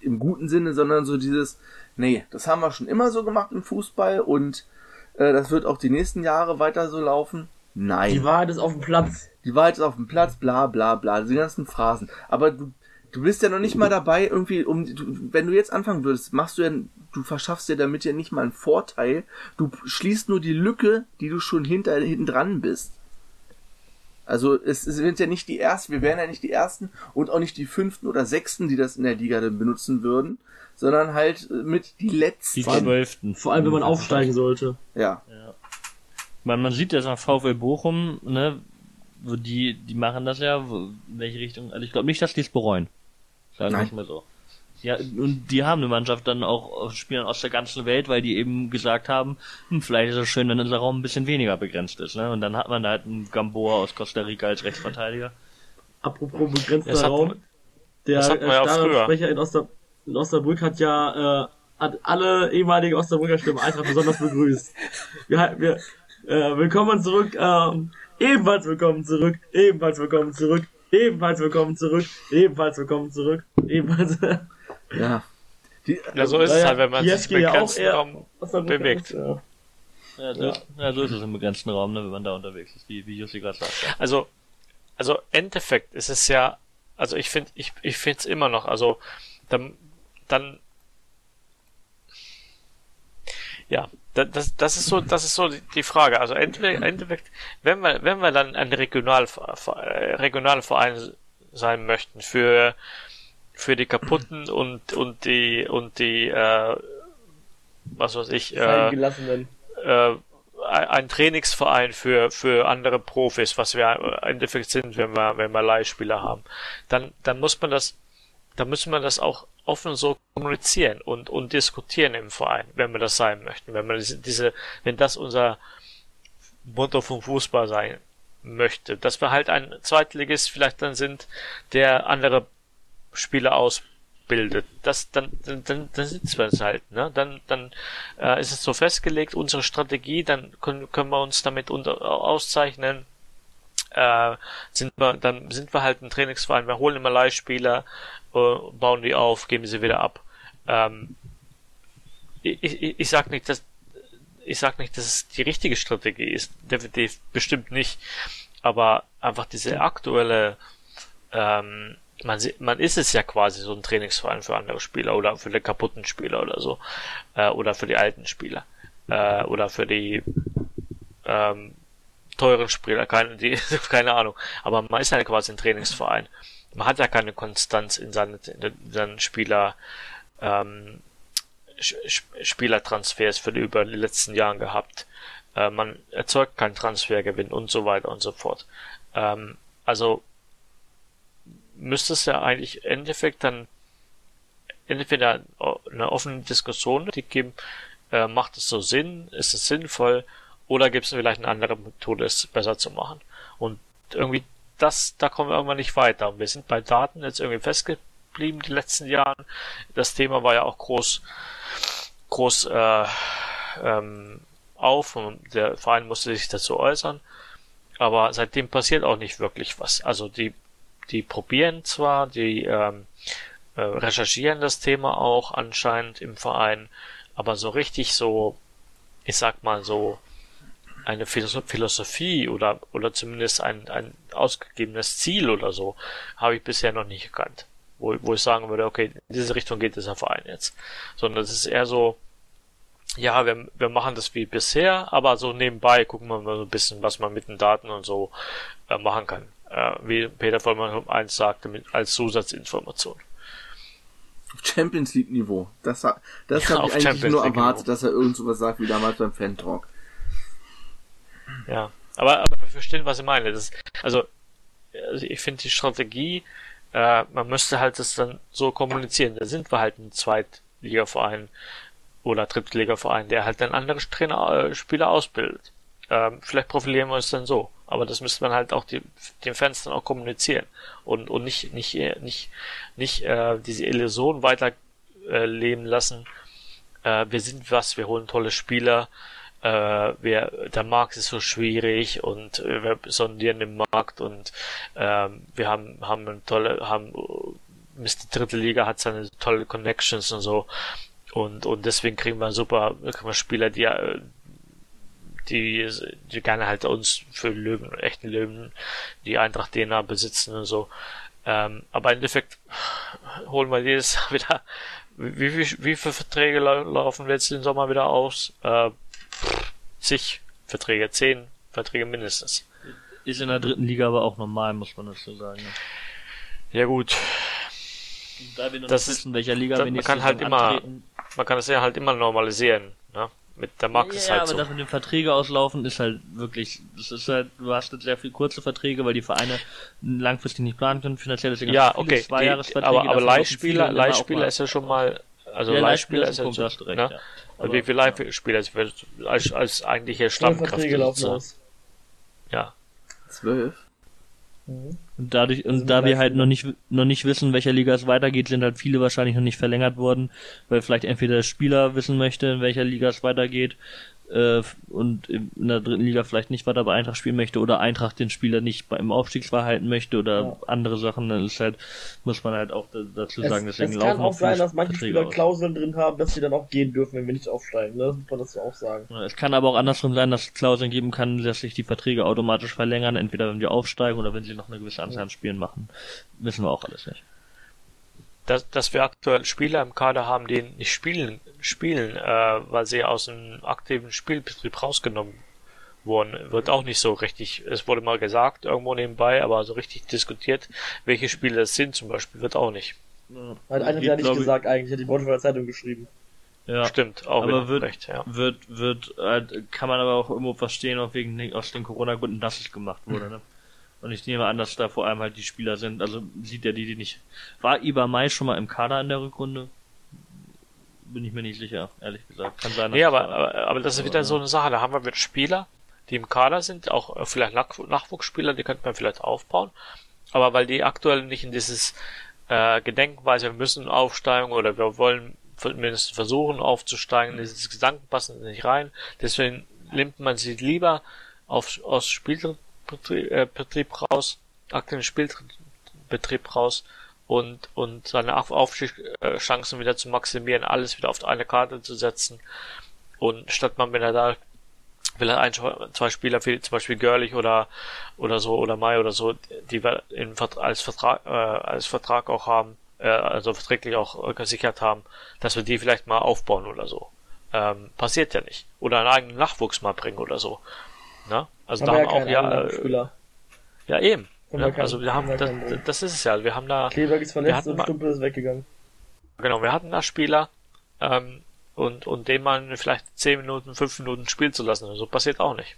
im guten Sinne, sondern so dieses, nee, das haben wir schon immer so gemacht im Fußball und äh, das wird auch die nächsten Jahre weiter so laufen. Nein. Die Wahrheit ist auf dem Platz. Die Wahrheit ist auf dem Platz, bla bla bla, diese ganzen Phrasen. Aber du, du bist ja noch nicht mal dabei, irgendwie, um du, wenn du jetzt anfangen würdest, machst du ja, du verschaffst dir damit ja nicht mal einen Vorteil. Du schließt nur die Lücke, die du schon hinter, hinten dran bist. Also es, es sind ja nicht die ersten, wir wären ja nicht die ersten und auch nicht die fünften oder sechsten, die das in der Liga dann benutzen würden, sondern halt äh, mit die letzten. Die zwölften. Vor allem, wenn man aufsteigen sollte. Ja. Man, man sieht das am VfL Bochum, ne, wo die, die machen das ja, wo, in welche Richtung, also ich glaube nicht, dass die es bereuen. Sagen wir mal so. Ja, und die haben eine Mannschaft dann auch Spielern aus der ganzen Welt, weil die eben gesagt haben, hm, vielleicht ist es schön, wenn unser Raum ein bisschen weniger begrenzt ist, ne? Und dann hat man da halt einen Gamboa aus Costa Rica als Rechtsverteidiger. Apropos begrenzter Das hat Raum. Der ja äh. Stadionsprecher in, Oster, in Osnabrück hat ja äh, hat alle ehemaligen Osnabrücker Stimmen Eintracht besonders begrüßt. Wir, wir, äh, willkommen zurück, ähm, ebenfalls willkommen zurück, ebenfalls willkommen zurück, ebenfalls willkommen zurück, ebenfalls willkommen zurück, ebenfalls. *laughs* Ja. Die, Ja, so ist es halt, wenn man sich im begrenzten Raum bewegt. Ja, so, ja, so ist es im begrenzten Raum, ne, wenn man da unterwegs ist, wie, wie Jussi gerade sagt. Also, also Endeffekt ist es ja, also ich finde, ich, ich finde es immer noch, also dann, dann, ja, da- das, das ist so, das ist so die- Frage. Also Endeffekt, Endeffekt wenn wir, wenn wir dann ein Regional, äh, Regionalverein sein möchten für für die kaputten und und die und die äh, was weiß ich äh, äh, ein Trainingsverein für, für andere Profis, was wir im Endeffekt sind, wenn wir, wenn wir Leihspieler haben, dann, dann muss man das, dann müssen wir das auch offen so kommunizieren und, und diskutieren im Verein, wenn wir das sein möchten, wenn wir diese- wenn das unser Motto vom Fußball sein möchte, dass wir halt ein Zweitligist vielleicht dann sind, der andere Spieler ausbildet. Das dann dann dann, dann sitzen wir es halt, ne? Dann dann äh, ist es so festgelegt unsere Strategie, dann können können wir uns damit unter, auszeichnen. Äh, sind wir dann sind wir halt ein Trainingsverein. Wir holen immer Leihspieler, äh, bauen die auf, geben sie wieder ab. Ähm, ich, ich, ich sag nicht, dass ich sag nicht, dass es die richtige Strategie ist. Definitiv bestimmt nicht. Aber einfach diese aktuelle ähm, man, man ist es ja quasi so ein Trainingsverein für andere Spieler oder für die kaputten Spieler oder so. Äh, oder für die alten Spieler. Äh, oder für die ähm, teuren Spieler, keine, die, *laughs* keine Ahnung. Aber man ist ja quasi ein Trainingsverein. Man hat ja keine Konstanz in seinen, in seinen Spieler, ähm, Spielertransfers für die über die letzten Jahren gehabt. Äh, man erzeugt keinen Transfergewinn und so weiter und so fort. Ähm, also müsste es ja eigentlich im Endeffekt dann entweder eine offene Diskussion die geben, äh, macht es so Sinn, ist es sinnvoll, oder gibt es vielleicht eine andere Methode, es besser zu machen. Und irgendwie das, da kommen wir irgendwann nicht weiter. Und wir sind bei Daten jetzt irgendwie festgeblieben die letzten Jahren. Das Thema war ja auch groß, groß äh, ähm, auf und der Verein musste sich dazu äußern. Aber seitdem passiert auch nicht wirklich was. Also die, die probieren zwar, die ähm, äh, recherchieren das Thema auch anscheinend im Verein, aber so richtig so, ich sag mal so, eine Philosoph- Philosophie oder, oder zumindest ein, ein ausgegebenes Ziel oder so, habe ich bisher noch nicht erkannt. Wo, wo ich sagen würde, okay, in diese Richtung geht dieser Verein jetzt. Sondern es ist eher so, ja, wir, wir machen das wie bisher, aber so nebenbei gucken wir mal so ein bisschen, was man mit den Daten und so äh, machen kann. Äh, wie Peter Vollmann eins sagte, mit, als Zusatzinformation. auf Champions League Niveau. Das, das Ja, habe ich eigentlich Champions nur erwartet, dass er irgend sowas sagt wie damals beim Fan Talk. Ja, aber, aber wir verstehen, was ich meine. Das, also, also ich finde die Strategie, äh, man müsste halt das dann so kommunizieren. Da sind wir halt ein Zweitligaverein oder Drittligaverein, der halt dann andere Trainer, äh, Spieler ausbildet. Ähm, vielleicht profilieren wir uns dann so. Aber das müsste man halt auch die, den Fans dann auch kommunizieren und, und nicht, nicht, nicht, nicht äh, diese Illusion weiter äh, lassen. Äh, wir sind was, wir holen tolle Spieler, äh, wir, der Markt ist so schwierig und äh, wir sondieren den Markt und ähm, wir haben haben eine tolle haben äh, Mr. dritte Liga hat seine tolle Connections und so und und deswegen kriegen wir super kriegen wir Spieler die äh, die die gerne halt uns für Löwen echten Löwen die Eintracht DNA besitzen und so ähm, aber im Endeffekt holen wir jedes *laughs* Jahr wieder wie, wie, wie viele Verträge lau- laufen wir jetzt den Sommer wieder aus? Äh, zig Verträge, zehn Verträge mindestens. Ist in der dritten Liga aber auch normal, muss man dazu sagen. Ne? Ja gut, Da wir noch Das nicht ist- wissen, welcher Liga da- wir man kann halt Saison immer- antreten. man kann es ja halt immer normalisieren. Ne? mit der Markt ist ja, halt aber so. das mit dem Verträge auslaufen ist halt wirklich, das ist halt, du hast jetzt sehr viel kurze Verträge, weil die Vereine langfristig nicht planen können, finanziell deswegen Ja, okay, die, Zweijahresverträge, aber, aber Leihspieler, Leihspieler ist ja schon mal, also Ja, Leihspieler ist ja so, recht, ne? ja. Und Aber- wie viele Leihspieler ist als, als eigentliche Stammkraft? Aus. Ja. Zwölf? Mhm. Und dadurch, Also und da wir halt noch nicht, noch nicht wissen, welcher Liga es weitergeht, sind halt viele wahrscheinlich noch nicht verlängert worden, weil vielleicht entweder der Spieler wissen möchte, in welcher Liga es weitergeht, äh, und in der dritten Liga vielleicht nicht weiter bei Eintracht spielen möchte oder Eintracht den Spieler nicht beim Aufstiegswahl halten möchte oder Ja. andere Sachen, dann ist halt, muss man halt auch da- dazu sagen, es, deswegen es laufen kann auch sein, dass manche Verträge Spieler aus. Klauseln drin haben, dass sie dann auch gehen dürfen, wenn wir nicht aufsteigen. Ne? Das muss man dazu auch sagen. Ja, Es kann aber auch andersrum sein, dass es Klauseln geben kann, dass sich die Verträge automatisch verlängern, entweder wenn wir aufsteigen oder wenn sie noch eine gewisse Anzahl an Spielen machen. Wissen wir auch alles nicht. Dass, dass wir aktuell Spieler im Kader haben, die nicht spielen, spielen, äh, weil sie aus dem aktiven Spielbetrieb rausgenommen wurden, wird auch nicht so richtig, es wurde mal gesagt, irgendwo nebenbei, aber so richtig diskutiert, welche Spiele das sind zum Beispiel, wird auch nicht. Hat einer ja nicht glaub ich- gesagt eigentlich, hat die Braunschweiger Zeitung geschrieben. Ja. Stimmt, auch Aber wieder wird- recht, ja. wird, wird, äh, kann man aber auch irgendwo verstehen, auch wegen aus den Corona-Gründen, dass es gemacht wurde, ne? Und ich nehme an, dass da vor allem halt die Spieler sind, also sieht er die, die nicht. War Iber Mai schon mal im Kader in der Rückrunde? Bin ich mir nicht sicher, ehrlich gesagt. Kann sein, Nee, aber, aber, aber das ist wieder so eine Sache, da haben wir wieder Spieler, die im Kader sind, auch äh, vielleicht Nach Nachwuchsspieler, die könnte man vielleicht aufbauen, aber weil die aktuell nicht in dieses äh, Gedenkweise, wir müssen aufsteigen oder wir wollen zumindest versuchen aufzusteigen, dieses Gedanken passen nicht rein, deswegen nimmt man sie lieber auf, aus Äh, Betrieb raus, aktuellen Spielbetrieb raus und, und seine Auf- Aufstiegschancen wieder zu maximieren, alles wieder auf eine Karte zu setzen. Und statt man, wenn er da vielleicht ein, zwei Spieler, wie zum Beispiel Görlich oder, oder so, oder Mai oder so, die wir in, als Vertrag, äh, als Vertrag auch haben, äh, also verträglich auch äh, gesichert haben, dass wir die vielleicht mal aufbauen oder so. Ähm, passiert ja nicht. Oder einen eigenen Nachwuchs mal bringen oder so. Ne? Also Haben da wir haben ja auch, ja, äh, Spieler. ja eben. Wir keinen- Also wir haben, haben wir das, das ist es ja. Wir haben da, Kleberg ist wir verletzt hatten und Stumpel ist weggegangen. Genau, wir hatten da Spieler ähm, und, und den mal vielleicht 10 Minuten, 5 Minuten spielen zu lassen. So passiert auch nicht.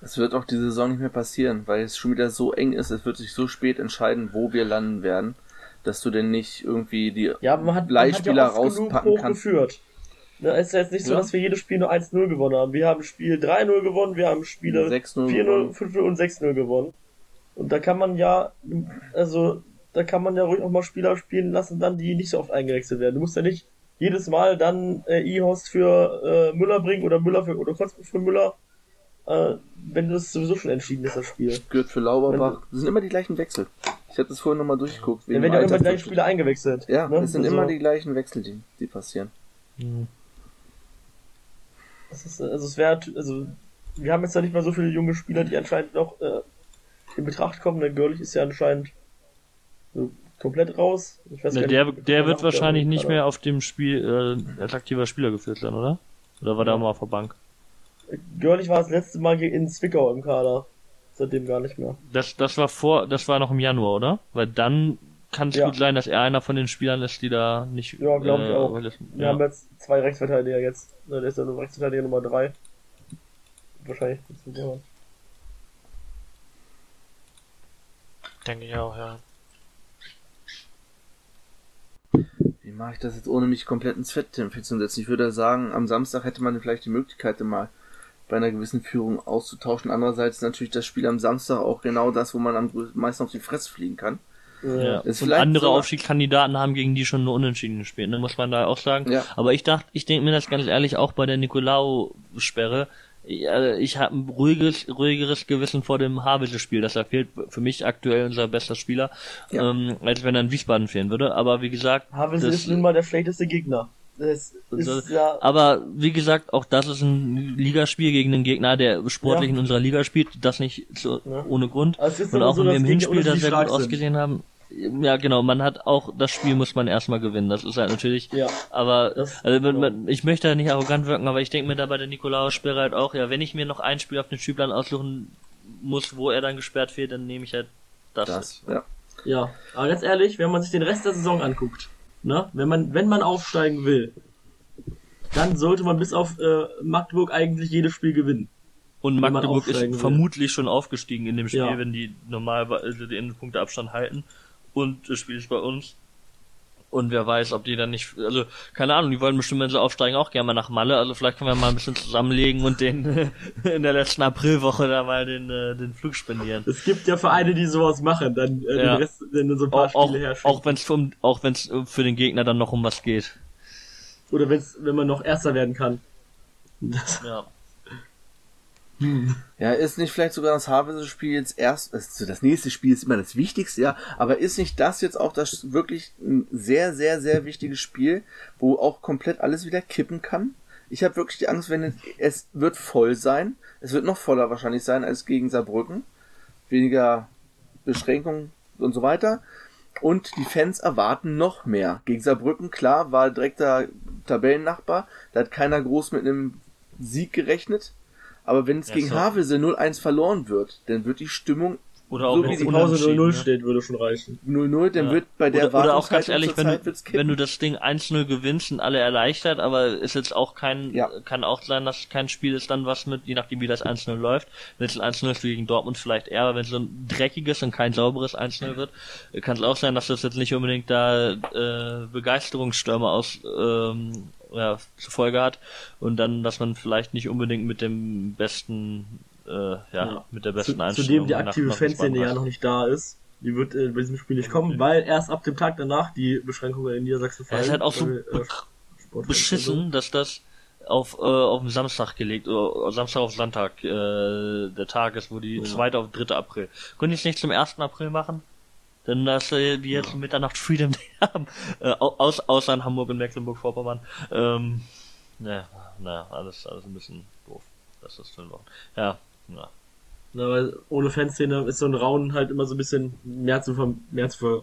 Es wird auch diese Saison nicht mehr passieren, weil es schon wieder so eng ist. Es wird sich so spät entscheiden, wo wir landen werden, dass du denn nicht irgendwie die Ja, man hat, man Leihspieler hat ja oft genug rauspacken kannst. hochgeführt. Ne, Es ist ja jetzt nicht so, Ja. dass wir jedes Spiel nur 1-0 gewonnen haben. Wir haben Spiel 3-0 gewonnen, wir haben Spiele 6-0 4-0, gewonnen. 5-0 und 6-0 gewonnen. Und da kann man ja, also, da kann man ja ruhig auch mal Spieler spielen lassen, dann die nicht so oft eingewechselt werden. Du musst ja nicht jedes Mal dann äh, E-Host für äh, Müller bringen oder Müller für, oder Kotzbuch für Müller, äh, wenn das sowieso schon entschieden ist, das Spiel. Gehört für Lauberbach. Das sind immer die gleichen Wechsel. Ich habe das vorhin nochmal durchgeguckt. Wegen werden ja immer die gleichen. Spieler eingewechselt. Ja, ne? es sind Also- immer die gleichen Wechsel, die, die passieren. Das ist, also es wäre, also wir haben jetzt ja nicht mal so viele junge Spieler, die anscheinend noch äh, in Betracht kommen. Der Görlich ist ja anscheinend so komplett raus. Ich weiß der, nicht, der ob wird wahrscheinlich nicht mehr auf dem Spiel äh, als aktiver Spieler geführt sein, oder? Oder war der Ja. mal auf der Bank? Görlich war das letzte Mal in Zwickau im Kader. Seitdem gar nicht mehr. Das, das war vor, das war noch im Januar, oder? Weil dann kann es Ja. gut sein, dass er einer von den Spielern ist, die da nicht. Ja, glaub ich auch. weil es- Wir ja. haben jetzt zwei Rechtsverteidiger jetzt. Ne, Der ist ja nur Rechtsverteidiger Nummer drei. Wahrscheinlich. Denke ich auch, ja. Wie mache ich das jetzt, ohne mich komplett ins Fettnäpfchen zu setzen? Ich würde sagen, am Samstag hätte man vielleicht die Möglichkeit, mal bei einer gewissen Führung auszutauschen. Andererseits ist natürlich das Spiel am Samstag auch genau das, wo man am meisten auf die Fresse fliegen kann. Ja. Ist Und andere sogar- Aufstiegskandidaten haben gegen die schon nur unentschieden gespielt, ne? muss man da auch sagen. Ja. Aber ich dachte, ich denke mir das ganz ehrlich auch bei der Nicolau-Sperre. Ja, Ich habe ein ruhiges, ruhigeres Gewissen vor dem Havelse-Spiel. Das da fehlt für mich aktuell unser bester Spieler, Ja. ähm, als wenn er in Wiesbaden fehlen würde. Aber wie gesagt, Havels das- ist nun mal der schlechteste Gegner. Das So, ist ja. aber wie gesagt, auch das ist ein Ligaspiel gegen einen Gegner, der sportlich Ja. in unserer Liga spielt. Das nicht so, Ja. ohne Grund. Und auch so, wir im Gegner Hinspiel da unterschiedlich sehr gut stark sind. ausgesehen haben. Ja, genau, man hat auch, das Spiel muss man erstmal gewinnen. Das ist halt natürlich, Ja. aber, Das- also man, man, ich möchte da nicht arrogant wirken, aber ich denke mir da bei der Nikolaus-Sperre halt auch, ja, wenn ich mir noch ein Spiel auf den Spielplan aussuchen muss, wo er dann gesperrt wird, dann nehme ich halt das. Das, ja. Ja, aber ganz ehrlich, wenn man sich den Rest der Saison anguckt, ne, wenn man, wenn man aufsteigen will, dann sollte man bis auf äh, Magdeburg eigentlich jedes Spiel gewinnen. Und Magdeburg ist will. vermutlich schon aufgestiegen in dem Spiel, Ja. wenn die normal also den Punkteabstand halten. Und das Spiel ist bei uns. Und wer weiß, ob die dann nicht, also keine Ahnung, die wollen bestimmt, wenn sie aufsteigen, auch gerne mal nach Malle. Also vielleicht können wir mal ein bisschen zusammenlegen und den *laughs* in der letzten Aprilwoche da mal den, äh, den Flug spendieren. Es gibt ja Vereine, die sowas machen, dann äh, Ja. den Rest, dann so ein paar Auch, Spiele herschicken. auch wenn es um, auch wenn es für den Gegner dann noch um was geht. Oder wenn's, wenn man noch Erster werden kann. Das, Ja. Ja, ist nicht vielleicht sogar das Havelse-Spiel jetzt erst, also das nächste Spiel ist immer das Wichtigste, ja, aber ist nicht das jetzt auch das wirklich ein sehr, sehr, sehr wichtiges Spiel, wo auch komplett alles wieder kippen kann? Ich habe wirklich die Angst, wenn es, es wird voll sein, es wird noch voller wahrscheinlich sein als gegen Saarbrücken, weniger Beschränkungen und so weiter. Und die Fans erwarten noch mehr. Gegen Saarbrücken, klar, war direkter Tabellennachbar. Da hat keiner groß mit einem Sieg gerechnet. Aber wenn es Ja, gegen so. Havelse 0-1 verloren wird, dann wird die Stimmung Oder auch So wie die Pause unentschieden, 0-0 ne? steht, würde schon reichen. 0-0, dann Ja. wird bei der oder, oder auch ganz ehrlich, wenn du, wenn du das Ding 1-0 gewinnst, sind alle erleichtert, aber ist jetzt auch kein, Ja. kann auch sein, dass kein Spiel ist dann was mit, je nachdem wie das 1-0 läuft. Wenn es ein 1-0 ist gegen Dortmund vielleicht eher, aber wenn es so ein dreckiges und kein sauberes 1-0 wird, kann es auch sein, dass das jetzt nicht unbedingt da äh, Begeisterungsstürme aus ähm, ja, zur Folge hat und dann, dass man vielleicht nicht unbedingt mit dem besten äh, ja, Ja. mit der Zu, besten Einstellung zudem die aktive Fanszene ja noch nicht da ist. Die wird äh, bei diesem Spiel nicht kommen, weil erst ab dem Tag danach die Beschränkungen in Niedersachsen Ja, fallen. ist halt auch so weil, äh, beschissen, dass das auf, äh, auf den Samstag gelegt, oder Samstag auf Sonntag, äh, der Tag ist, wo die Ja. 2. auf 3. April. Können die es nicht zum 1. April machen? Denn dass äh, die jetzt Mitternacht Freedom *laughs* Day haben, äh, au- aus, außer in Hamburg und Mecklenburg-Vorpommern. Ähm, na, na, alles, alles ein bisschen doof. Das ist schon Ja, ja. Na, weil ohne Fanszene ist so ein Raunen halt immer so ein bisschen mehr zu, ver mehr zu, ver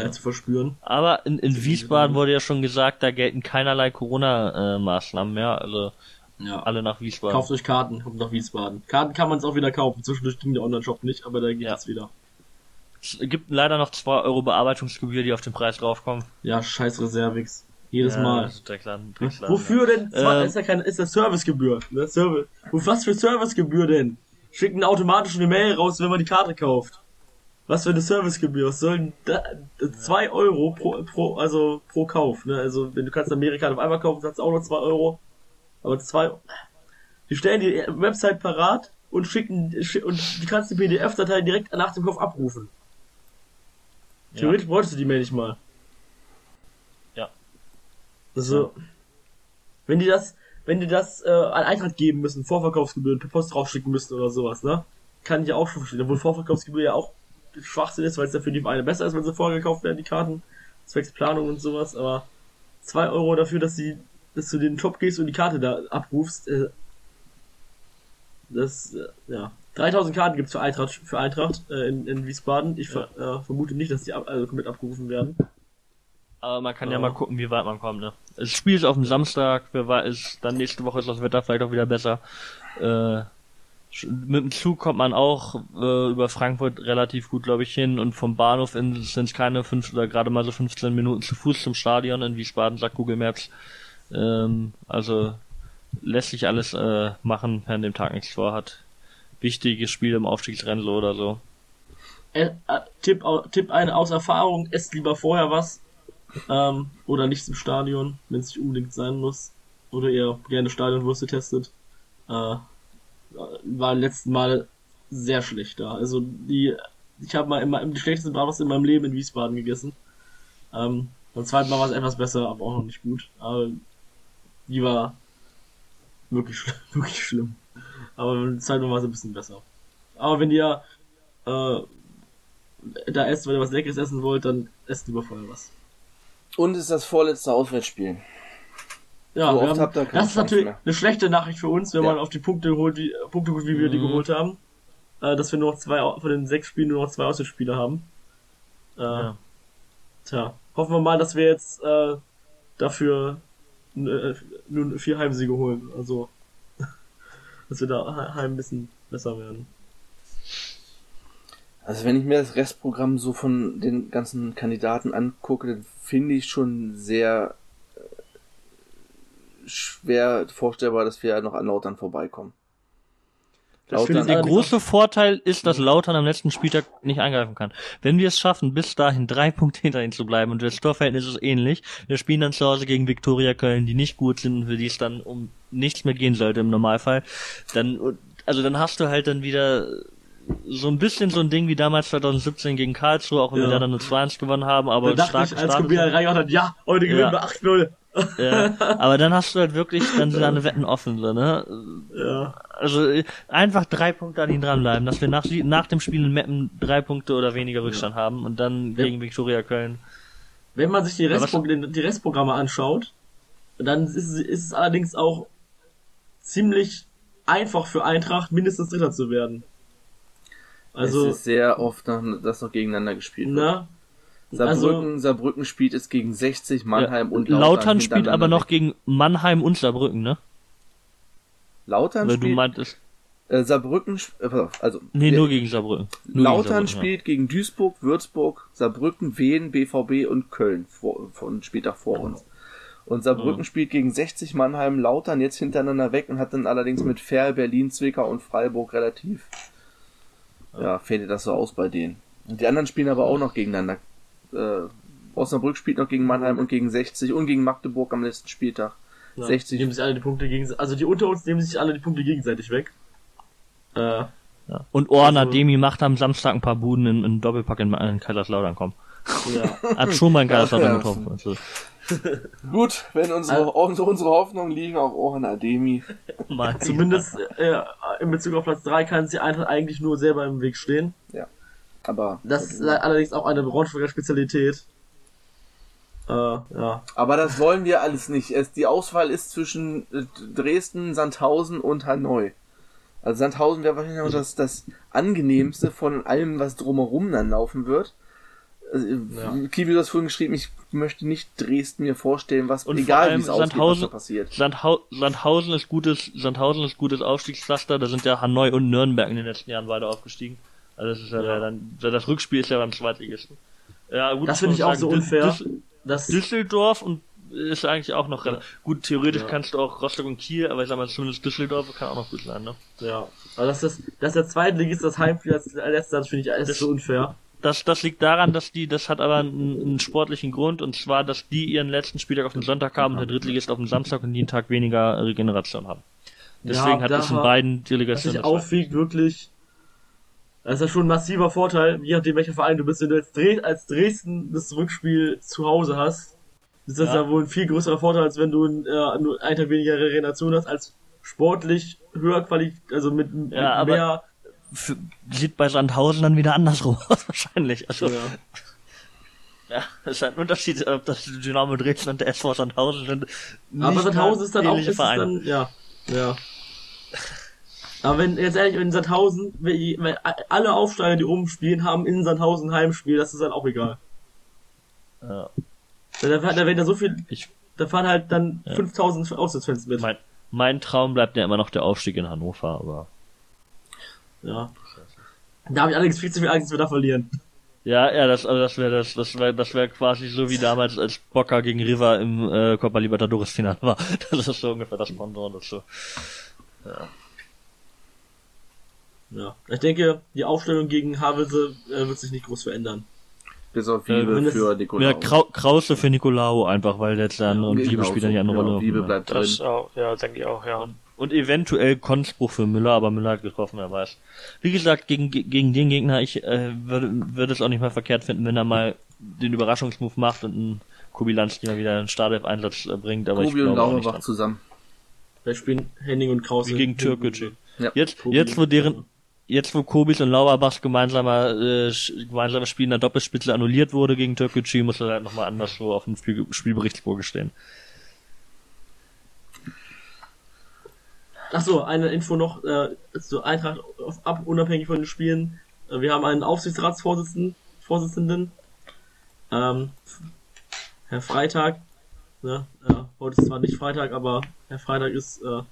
äh, zu verspüren. Aber in, in Wiesbaden wurde ja schon gesagt, da gelten keinerlei Corona-Maßnahmen mehr. Also Ja. alle nach Wiesbaden. Kauft euch Karten, kommt nach Wiesbaden. Karten kann man es auch wieder kaufen. Zwischendurch ging der Online-Shop nicht, aber da geht Ja. es wieder. Es gibt leider noch 2 Euro Bearbeitungsgebühr, die auf den Preis draufkommen. Ja, scheiß Reservix. Jedes Ja, Mal. das ist Drecksladen, Wofür denn? Zwar Ähm, ist ja keine, ist das Servicegebühr. Ne? Service. Was für Servicegebühr denn? Schicken automatisch eine Mail raus, wenn man die Karte kauft. Was für eine Servicegebühr? Was sollen da, zwei Euro pro, pro, also pro Kauf, ne? Also, wenn du kannst eine Amerikaner auf einmal kaufen, du auch noch zwei Euro. Aber zwei, die stellen die Website parat und schicken, schi- und du kannst die PDF-Datei direkt nach dem Kauf abrufen. Ja. Theoretisch bräuchtest du die Mail nicht mal. Ja. Also, wenn die das, wenn die das äh, an Eintracht geben müssen, Vorverkaufsgebühren per Post draufschicken müssen oder sowas, ne? Kann ich ja auch schon verstehen. Obwohl Vorverkaufsgebühr ja auch Schwachsinn ist, weil es ja für die Vereine besser ist, wenn sie vorgekauft werden, die Karten, zwecks Planung und sowas, aber zwei Euro dafür, dass sie, dass du den Shop gehst und die Karte da abrufst, äh, das, äh, ja. 3000 Karten gibt's für Eintracht, für Eintracht äh, in, in Wiesbaden. Ich ver, äh, vermute nicht, dass die ab, also komplett abgerufen werden. Aber man kann ja Ja. mal gucken, wie weit man kommt, ne? Das Spiel ist auf dem Samstag, wer weiß, dann nächste Woche ist das Wetter vielleicht auch wieder besser. Äh, mit dem Zug kommt man auch äh, über Frankfurt relativ gut, glaube ich, hin und vom Bahnhof in sind es keine fünf oder gerade mal so 15 Minuten zu Fuß zum Stadion in Wiesbaden, sagt Google Maps. Ähm, also lässt sich alles äh, machen, wer an dem Tag nichts vorhat. Wichtiges Spiel im Aufstiegsrennen oder so. Äh, äh, Tipp, Tipp eine aus Erfahrung, esst lieber vorher was. Ähm, oder nichts im Stadion, wenn es nicht unbedingt sein muss. Oder ihr gerne Stadionwürste testet. Äh, war letzten Mal sehr schlecht da. Also die, ich habe mal immer die schlechtesten Bratwurst in meinem Leben in Wiesbaden gegessen. Ähm, beim zweiten Mal war es etwas besser, aber auch noch nicht gut. Aber die war wirklich, *laughs* wirklich schlimm. Aber zweiten Mal war es ein bisschen besser. Aber wenn ihr äh, da esst, wenn ihr was Leckeres essen wollt, dann esst lieber vorher was. Und es ist das vorletzte Auswärtsspiel. Ja, So haben, habt ihr keine das ist natürlich mehr. eine schlechte Nachricht für uns, wenn Ja. man auf die Punkte holt, wie, Punkte holt, wie wir die Mhm. geholt haben. Äh, dass wir nur noch zwei, von den sechs Spielen nur noch zwei Auswärtsspiele haben. Äh, Ja. Tja, hoffen wir mal, dass wir jetzt äh, dafür äh, nur vier Heimsiege holen. Also, dass wir da heim ein bisschen besser werden. Also wenn ich mir das Restprogramm so von den ganzen Kandidaten angucke, dann finde ich schon sehr äh, schwer vorstellbar, dass wir noch an Lautern vorbeikommen. Das finde ich Der große Vorteil ist, dass Lautern am letzten Spieltag nicht eingreifen kann. Wenn wir es schaffen, bis dahin drei *laughs* Punkte hinter ihnen zu bleiben und das Torverhältnis ist ähnlich, wir spielen dann zu Hause gegen Viktoria Köln, die nicht gut sind und für die es dann um nichts mehr gehen sollte im Normalfall, dann, also dann hast du halt dann wieder so ein bisschen so ein Ding wie damals 2017 gegen Karlsruhe, auch wenn Ja. wir dann nur 2-1 gewonnen haben, aber Da stark ich, als Kubia reingemacht hat, ja, heute gewinnen Ja. wir 8-0. ja, aber dann hast du halt wirklich dann so deine Wetten offen, so, ne? Ja. Also einfach drei Punkte an ihn dranbleiben, dass wir nach, nach dem Spiel in Meppen drei Punkte oder weniger Rückstand haben und dann Ja. gegen Viktoria Köln. Wenn man sich die, Restpro die Restprogramme anschaut, dann ist, ist es allerdings auch ziemlich einfach für Eintracht, mindestens Dritter zu werden. Also, es ist sehr oft, noch, dass noch gegeneinander gespielt wird. na, Saarbrücken, also- Saarbrücken spielt es gegen 60, Mannheim Ja, und Lautern, Lautern. spielt aber noch gegen Mannheim und Saarbrücken, ne? Lautern Weil du spielt, meintest, äh, Saarbrücken, äh, also, nee, nur gegen Saarbrücken. Nur gegen Lautern Saarbrücken, spielt gegen Duisburg, Würzburg, Saarbrücken, Wien, BVB und Köln vor, von Spieltag vor uns. Und Saarbrücken Mhm. spielt gegen 60 Mannheim, Lautern jetzt hintereinander weg und hat dann allerdings mit Ferl, Berlin, Zwickau und Freiburg relativ, ja, fädelt das so aus bei denen. Und die anderen spielen aber auch noch gegeneinander. Äh, Osnabrück spielt noch gegen Mannheim und gegen 60 und gegen Magdeburg am letzten Spieltag. ja, 60. nehmen sich alle die Punkte gegen, also die unter uns nehmen sich alle die Punkte gegenseitig weg. Äh, Ja. Und Orna Also- Demi macht am Samstag ein paar Buden in, in Doppelpack in, in Kaiserslautern kommen. ja. *laughs* Hat schon mal in Kaiserslautern getroffen. Also, *laughs* Gut, wenn unsere, Also- unsere, Hoffnungen liegen auf Orhan Ademi. *laughs* mal. Zumindest äh, in Bezug auf Platz 3 kann sie Eintracht eigentlich nur selber im Weg stehen. Aber, Das ist allerdings auch eine Braunschweiger Spezialität. Äh, ja. aber das wollen wir alles nicht. Es, die Auswahl ist zwischen äh, Dresden, Sandhausen und Hanoi. Also Sandhausen wäre wahrscheinlich noch das, das angenehmste von allem, was drumherum dann laufen wird. Also, Ja. Kiwi, du hast vorhin geschrieben, ich möchte nicht Dresden mir vorstellen, was Und egal wie es ausgeht, was Sandhausen- da passiert. Sandhau Sandhausen ist gutes, Sandhausen ist gutes Aufstiegspflaster. Da sind ja Hanoi und Nürnberg in den letzten Jahren beide aufgestiegen. Also das ist ja, Ja. dann, das Rückspiel ist ja beim Zweitligisten. Ja, gut, Das finde ich auch sagen, so unfair. Düs- Das, Düsseldorf und ist eigentlich auch noch relativ gut. Theoretisch Ja. kannst du auch Rostock und Kiel, aber ich sag mal zumindest Düsseldorf kann auch noch gut sein, ne? ja. Aber dass das, dass der Zweitligist das Heimspiel als letzter hat, finde ich alles Das- so unfair. Das, das liegt daran, dass die, das hat aber einen, einen sportlichen Grund und zwar, dass die ihren letzten Spieltag auf den Sonntag haben und der Drittligist auf den Samstag und die einen Tag weniger Regeneration haben. Deswegen Ja, hat da es in beiden Delegationen. das war. aufwiegt, wirklich. Das ist ja schon ein massiver Vorteil, je nachdem welcher Verein du bist. Wenn du als, Dres als Dresden das Rückspiel zu Hause hast, ist das Ja. ja, wohl ein viel größerer Vorteil, als wenn du äh, nur einen Tag weniger Regeneration hast, als sportlich höher qualifiziert, also mit, mit Ja, mehr. F- Sieht bei Sandhausen dann wieder andersrum aus, *laughs* wahrscheinlich. Also, Ja. ja, es ist ein Unterschied, ob das Dynamo Dresden und der SV Sandhausen sind. Aber Sandhausen ist dann auch, ist dann, ja, ja. Aber wenn, jetzt ehrlich, in Sandhausen, wenn, wenn alle Aufsteiger, die oben spielen, haben in Sandhausen Heimspiel, das ist dann auch egal. Ja. Da, da, da werden da so viel, Ich, da fahren halt dann 5000 Auswärtsfans mit. mein, mein Traum bleibt ja immer noch der Aufstieg in Hannover, aber. Ja. Da habe ich allerdings viel zu viel Angst, dass wir da verlieren. Ja, ja, das, also das wäre das, das wäre, das wäre quasi so wie damals als Boca gegen River im äh, Copa Libertadores Finale war. *laughs* Das ist so ungefähr das Pendant dazu. Ja. Ich denke, die Aufstellung gegen Havelse äh, wird sich nicht groß verändern. Bis auf Äh, Wiebe wenn es- für Ja, Nikolaus. Krau Krause für Nicolao einfach, weil jetzt dann und Genau Liebe spielt dann die andere so. Rolle. Wiebe Ja. bleibt drin. Das auch, ja, denke ich auch, ja. Und eventuell Konspruch für Müller, aber Müller hat getroffen, wer weiß. Wie gesagt, gegen, gegen den Gegner, ich äh, würde, würde es auch nicht mal verkehrt finden, wenn er mal den Überraschungsmove macht und einen Kubilanski mal wieder einen Startelf-Einsatz äh, bringt, aber ich Kobi und Lauerbach zusammen. Vielleicht spielen Henning und Krause. Wie gegen Türkgücü. Ja. Jetzt, Kobi jetzt wo deren, jetzt wo Kobis und Lauerbachs gemeinsamer, äh, gemeinsames Spiel in der Doppelspitze annulliert wurde gegen Türkgücü, muss er halt nochmal anderswo auf dem Spiel, Spielberichtsbogen stehen. Achso, eine Info noch, äh, zur Eintracht auf, ab, unabhängig von den Spielen. Äh, wir haben einen Aufsichtsratsvorsitzenden, Vorsitzenden, ähm, Herr Freitag, ne, äh, heute ist zwar nicht Freitag, aber Herr Freitag ist, äh,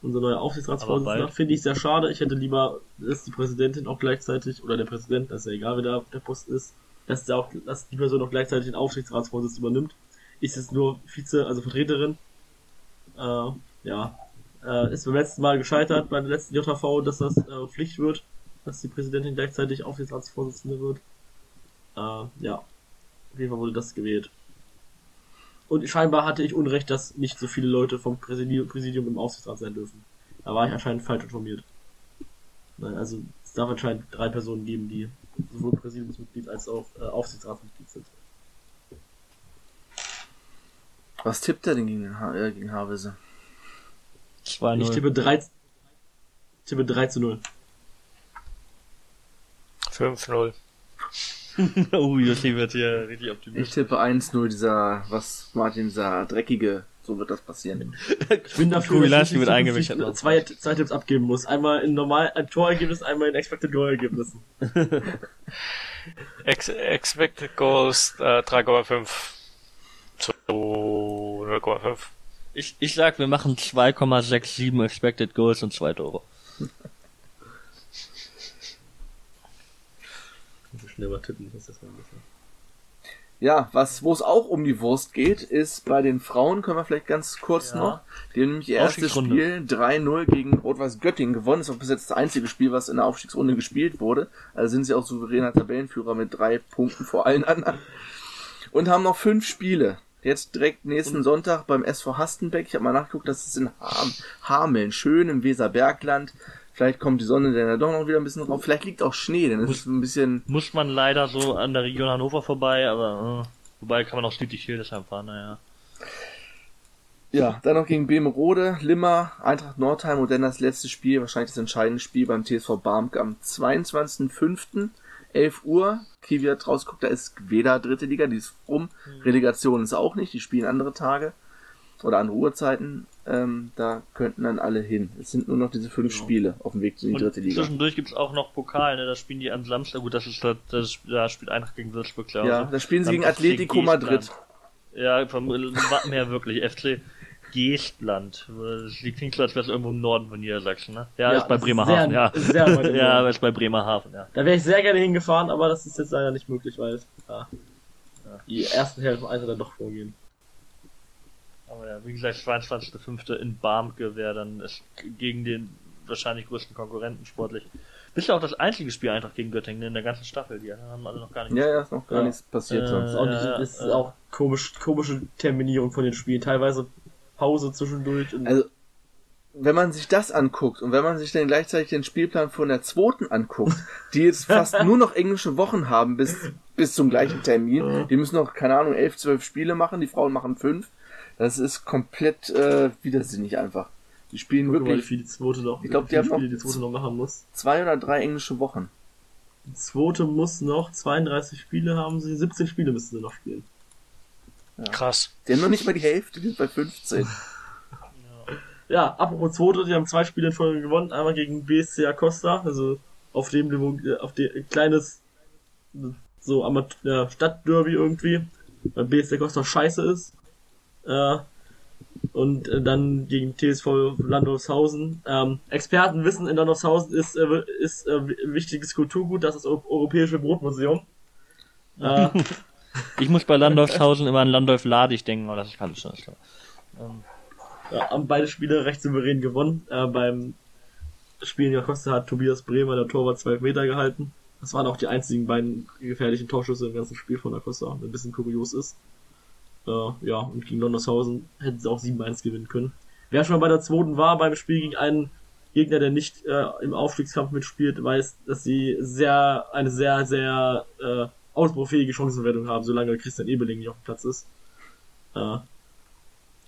unser neuer Aufsichtsratsvorsitzender. Finde ich sehr schade. Ich hätte lieber, dass die Präsidentin auch gleichzeitig, oder der Präsident, das ist ja egal, wer da der Post ist, dass, der auch, dass die Person auch gleichzeitig den Aufsichtsratsvorsitz übernimmt. Ist es nur Vize, also Vertreterin. Äh, ja. Äh, ist beim letzten Mal gescheitert, bei der letzten JV, dass das äh, Pflicht wird, dass die Präsidentin gleichzeitig Aufsichtsratsvorsitzende wird. Äh, ja. Auf jeden Fall wurde das gewählt. Und scheinbar hatte ich Unrecht, dass nicht so viele Leute vom Präsidium, im Aufsichtsrat sein dürfen. Da war ich anscheinend falsch informiert. Nein, also es darf anscheinend drei Personen geben, die sowohl Präsidiumsmitglied als auch äh, Aufsichtsratsmitglied sind. Was tippt er denn gegen, den ha äh, gegen Havelse? 2-0. Ich tippe 3, tippe 3 zu 0. 5-0. *laughs* oh, Jussi wird hier richtig Ich optimistisch. tippe 1-0, dieser, was Martin sah, dreckige, so wird das passieren. *laughs* Ich bin dafür, Kubilanski dass ich wird ne? zwei, zwei Tipps abgeben muss. Einmal in normal, ein Torergebnis, einmal in Expected Goal-Ergebnissen. *laughs* Ex expected Goals äh, 3,5 zu 0,5. Ich, ich sag, wir machen 2,67 Expected Goals und zwei Tore. Tippen, das ist mal. Ja, was, wo es auch um die Wurst geht, ist bei den Frauen, können wir vielleicht ganz kurz Ja. noch, die haben nämlich ihr erstes. Spiel 3-0 gegen Rot-Weiß Göttingen gewonnen. Ist auch bis jetzt das einzige Spiel, was in der Aufstiegsrunde gespielt wurde. Also sind sie auch souveräner Tabellenführer mit drei Punkten vor allen anderen. Und haben noch fünf Spiele. Jetzt direkt nächsten Sonntag beim SV Hastenbeck. Ich habe mal nachgeguckt, das ist in Ham Hameln, schön im Weserbergland. Vielleicht kommt die Sonne dann ja doch noch wieder ein bisschen drauf. Vielleicht liegt auch Schnee, denn es ist ein bisschen Muss man leider so an der Region Hannover vorbei, aber äh, wobei kann man auch südlich Hildesheim fahren, naja. Ja, dann noch gegen Bemerode, Limmer, Eintracht Nordheim und dann das letzte Spiel, wahrscheinlich das entscheidende Spiel beim TSV Barmk am 22.05. 11 Uhr. Kiwi hat rausgeguckt, da ist weder dritte Liga, die ist rum. Relegation ist auch nicht, die spielen andere Tage oder andere Uhrzeiten. Ähm, da könnten dann alle hin. Es sind nur noch diese fünf Genau. Spiele auf dem Weg in die Und dritte Liga. zwischendurch gibt's auch noch Pokal, ne? Da spielen die am Samstag. Gut, das ist das, das da spielt Eintracht gegen Würzburg, glaube Ja, da spielen sie gegen Atletico Madrid. Ja, vom mehr wirklich. FC Geestland. Das klingt so, als wäre es irgendwo im Norden von Niedersachsen, ne? Ja, ist bei Bremerhaven, sehr, *laughs* ja. Sehr ja, ist bei Bremerhaven, ja. Da wäre ich sehr gerne hingefahren, aber das ist jetzt leider nicht möglich, weil ja, die ersten Hälfte einfach dann doch vorgehen. Aber ja, wie gesagt, 22.05. in Barmke wäre dann ist gegen den wahrscheinlich größten Konkurrenten sportlich. Bist ja auch das einzige Spiel Eintracht gegen Göttingen in der ganzen Staffel. Die haben alle noch gar nicht Ja, ja, ist noch gar Ja. nichts passiert Äh, sonst. Ist auch, nicht, Ja, ist äh. auch komisch, komische Terminierung von den Spielen. Teilweise Pause zwischendurch. Und Also, wenn man sich das anguckt und wenn man sich dann gleichzeitig den Spielplan von der zweiten anguckt, *laughs* die jetzt fast nur noch englische Wochen haben bis, bis zum gleichen Termin, die müssen noch, keine Ahnung, elf, zwölf Spiele machen, die Frauen machen fünf. Das ist komplett äh, widersinnig einfach. Die spielen Guck mal, wirklich viel die zweite noch, Ich glaub, wie die haben viele noch- Spiele die zweite noch machen muss. zwei oder drei englische Wochen. Die zweite muss noch 32 Spiele haben sie, 17 Spiele müssen sie noch spielen. Krass. Die haben noch nicht mal die Hälfte, die sind bei 15. *laughs* Ja, apropos zweite, die haben zwei Spiele in Folge gewonnen, einmal gegen BSC Acosta, also auf dem Niveau, äh, auf dem kleines so Amat ja, Stadtderby irgendwie, weil BSC Acosta scheiße ist. Äh, und äh, dann gegen TSV Landolfshausen. Ähm, Experten wissen, in Landolfshausen ist, äh, ist äh, wichtiges Kulturgut, das ist das Eu- Europäische Brotmuseum. Äh, *laughs* Ich muss bei Landolfshausen immer an Landolf Ladig denken, aber das ist alles schon. Ähm, Ja, haben beide Spiele recht souverän gewonnen. Äh, beim Spiel in Acosta hat Tobias Bremer, der Torwart, 12 Meter gehalten. Das waren auch die einzigen beiden gefährlichen Torschüsse im ganzen Spiel von Acosta, was ein bisschen kurios ist. Äh, ja, und gegen Londershausen hätten sie auch 7-1 gewinnen können. Wer schon mal bei der zweiten war, beim Spiel gegen einen Gegner, der nicht äh, im Aufstiegskampf mitspielt, weiß, dass sie sehr, eine sehr, sehr äh, ausbaufähige Chancenwertung haben, solange Christian Ebeling nicht auf dem Platz ist. Äh,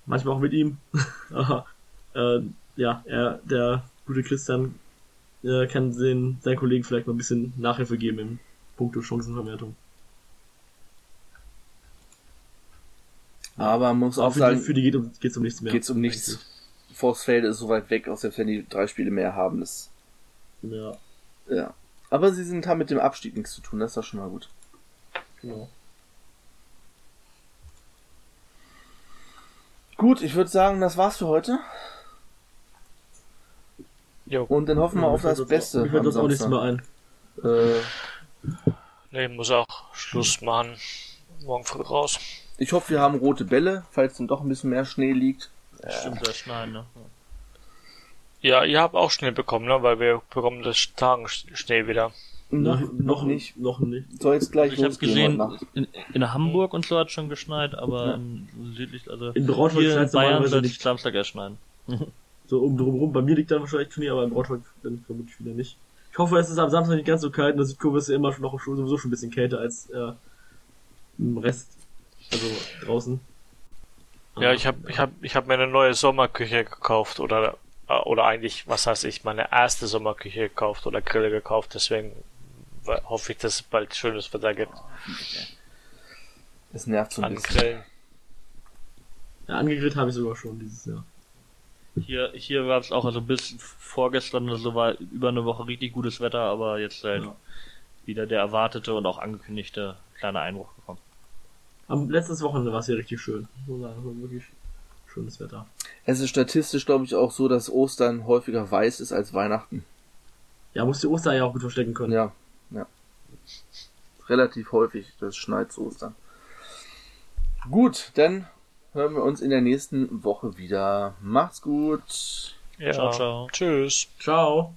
manchmal auch mit ihm. *laughs* Aber äh, ja, er, der gute Christian äh, kann den, seinen Kollegen vielleicht mal ein bisschen Nachhilfe geben im Punkto Chancenverwertung. Aber man muss auch für, sagen, die, für die geht um, geht's um nichts mehr. geht's um nichts. Forstfelde ist so weit weg, auch selbst wenn die drei Spiele mehr haben. Eigentlich. Ja, ja. Aber sie sind, haben mit dem Abstieg nichts zu tun, das ist doch schon mal gut. Genau. Gut, ich würde sagen, das war's für heute. Jo. Und dann hoffen wir Ja, auf das fällt Beste. Mir fällt das auch nichts Samstag. mehr ein. Äh, Nee, muss auch Schluss machen. Morgen früh raus. ich hoffe, wir haben rote Bälle, falls dann doch ein bisschen mehr Schnee liegt. Stimmt, das Schneien, ne? Ja, ihr habt auch Schnee bekommen, ne? Weil wir bekommen das Tagen Schnee wieder. Noch, Noch, noch nicht. Noch nicht. Soll jetzt gleich ich habe gesehen, in, in Hamburg und so hat schon geschneit, aber Ja. in südlich, also In Braunschweig hier in Bayern soll es nicht. Samstag erst schneien. *laughs* So um drum rum. Bei mir liegt dann wahrscheinlich Schnee, aber in Braunschweig dann vermutlich wieder nicht. Ich hoffe, es ist am Samstag nicht ganz so kalt. In der Südkurve ist ja immer schon noch sowieso schon ein bisschen kälter als äh, im Rest. Also draußen. Ja, ich habe ich hab, ich hab mir eine neue Sommerküche gekauft oder äh, oder eigentlich, was heißt ich, meine erste Sommerküche gekauft oder Grille gekauft, deswegen hoffe ich, dass es bald schönes Wetter gibt. Es nervt so ein An bisschen. Ja, angegrillt habe ich sogar schon dieses Jahr. Hier, hier war es auch, also bis vorgestern oder so war über eine Woche richtig gutes Wetter, aber jetzt halt Ja. wieder der erwartete und auch angekündigte kleine Einbruch gekommen. Am letztes Wochenende war es hier richtig schön. So sagen, war wirklich schönes Wetter. Es ist statistisch, glaube ich, auch so, dass Ostern häufiger weiß ist als Weihnachten. Ja, musst die Ostereier auch gut verstecken können. Ja, ja. Relativ häufig, das schneit zu Ostern. Gut, dann hören wir uns in der nächsten Woche wieder. Macht's gut. Ja. Ciao, ciao. Tschüss. Ciao.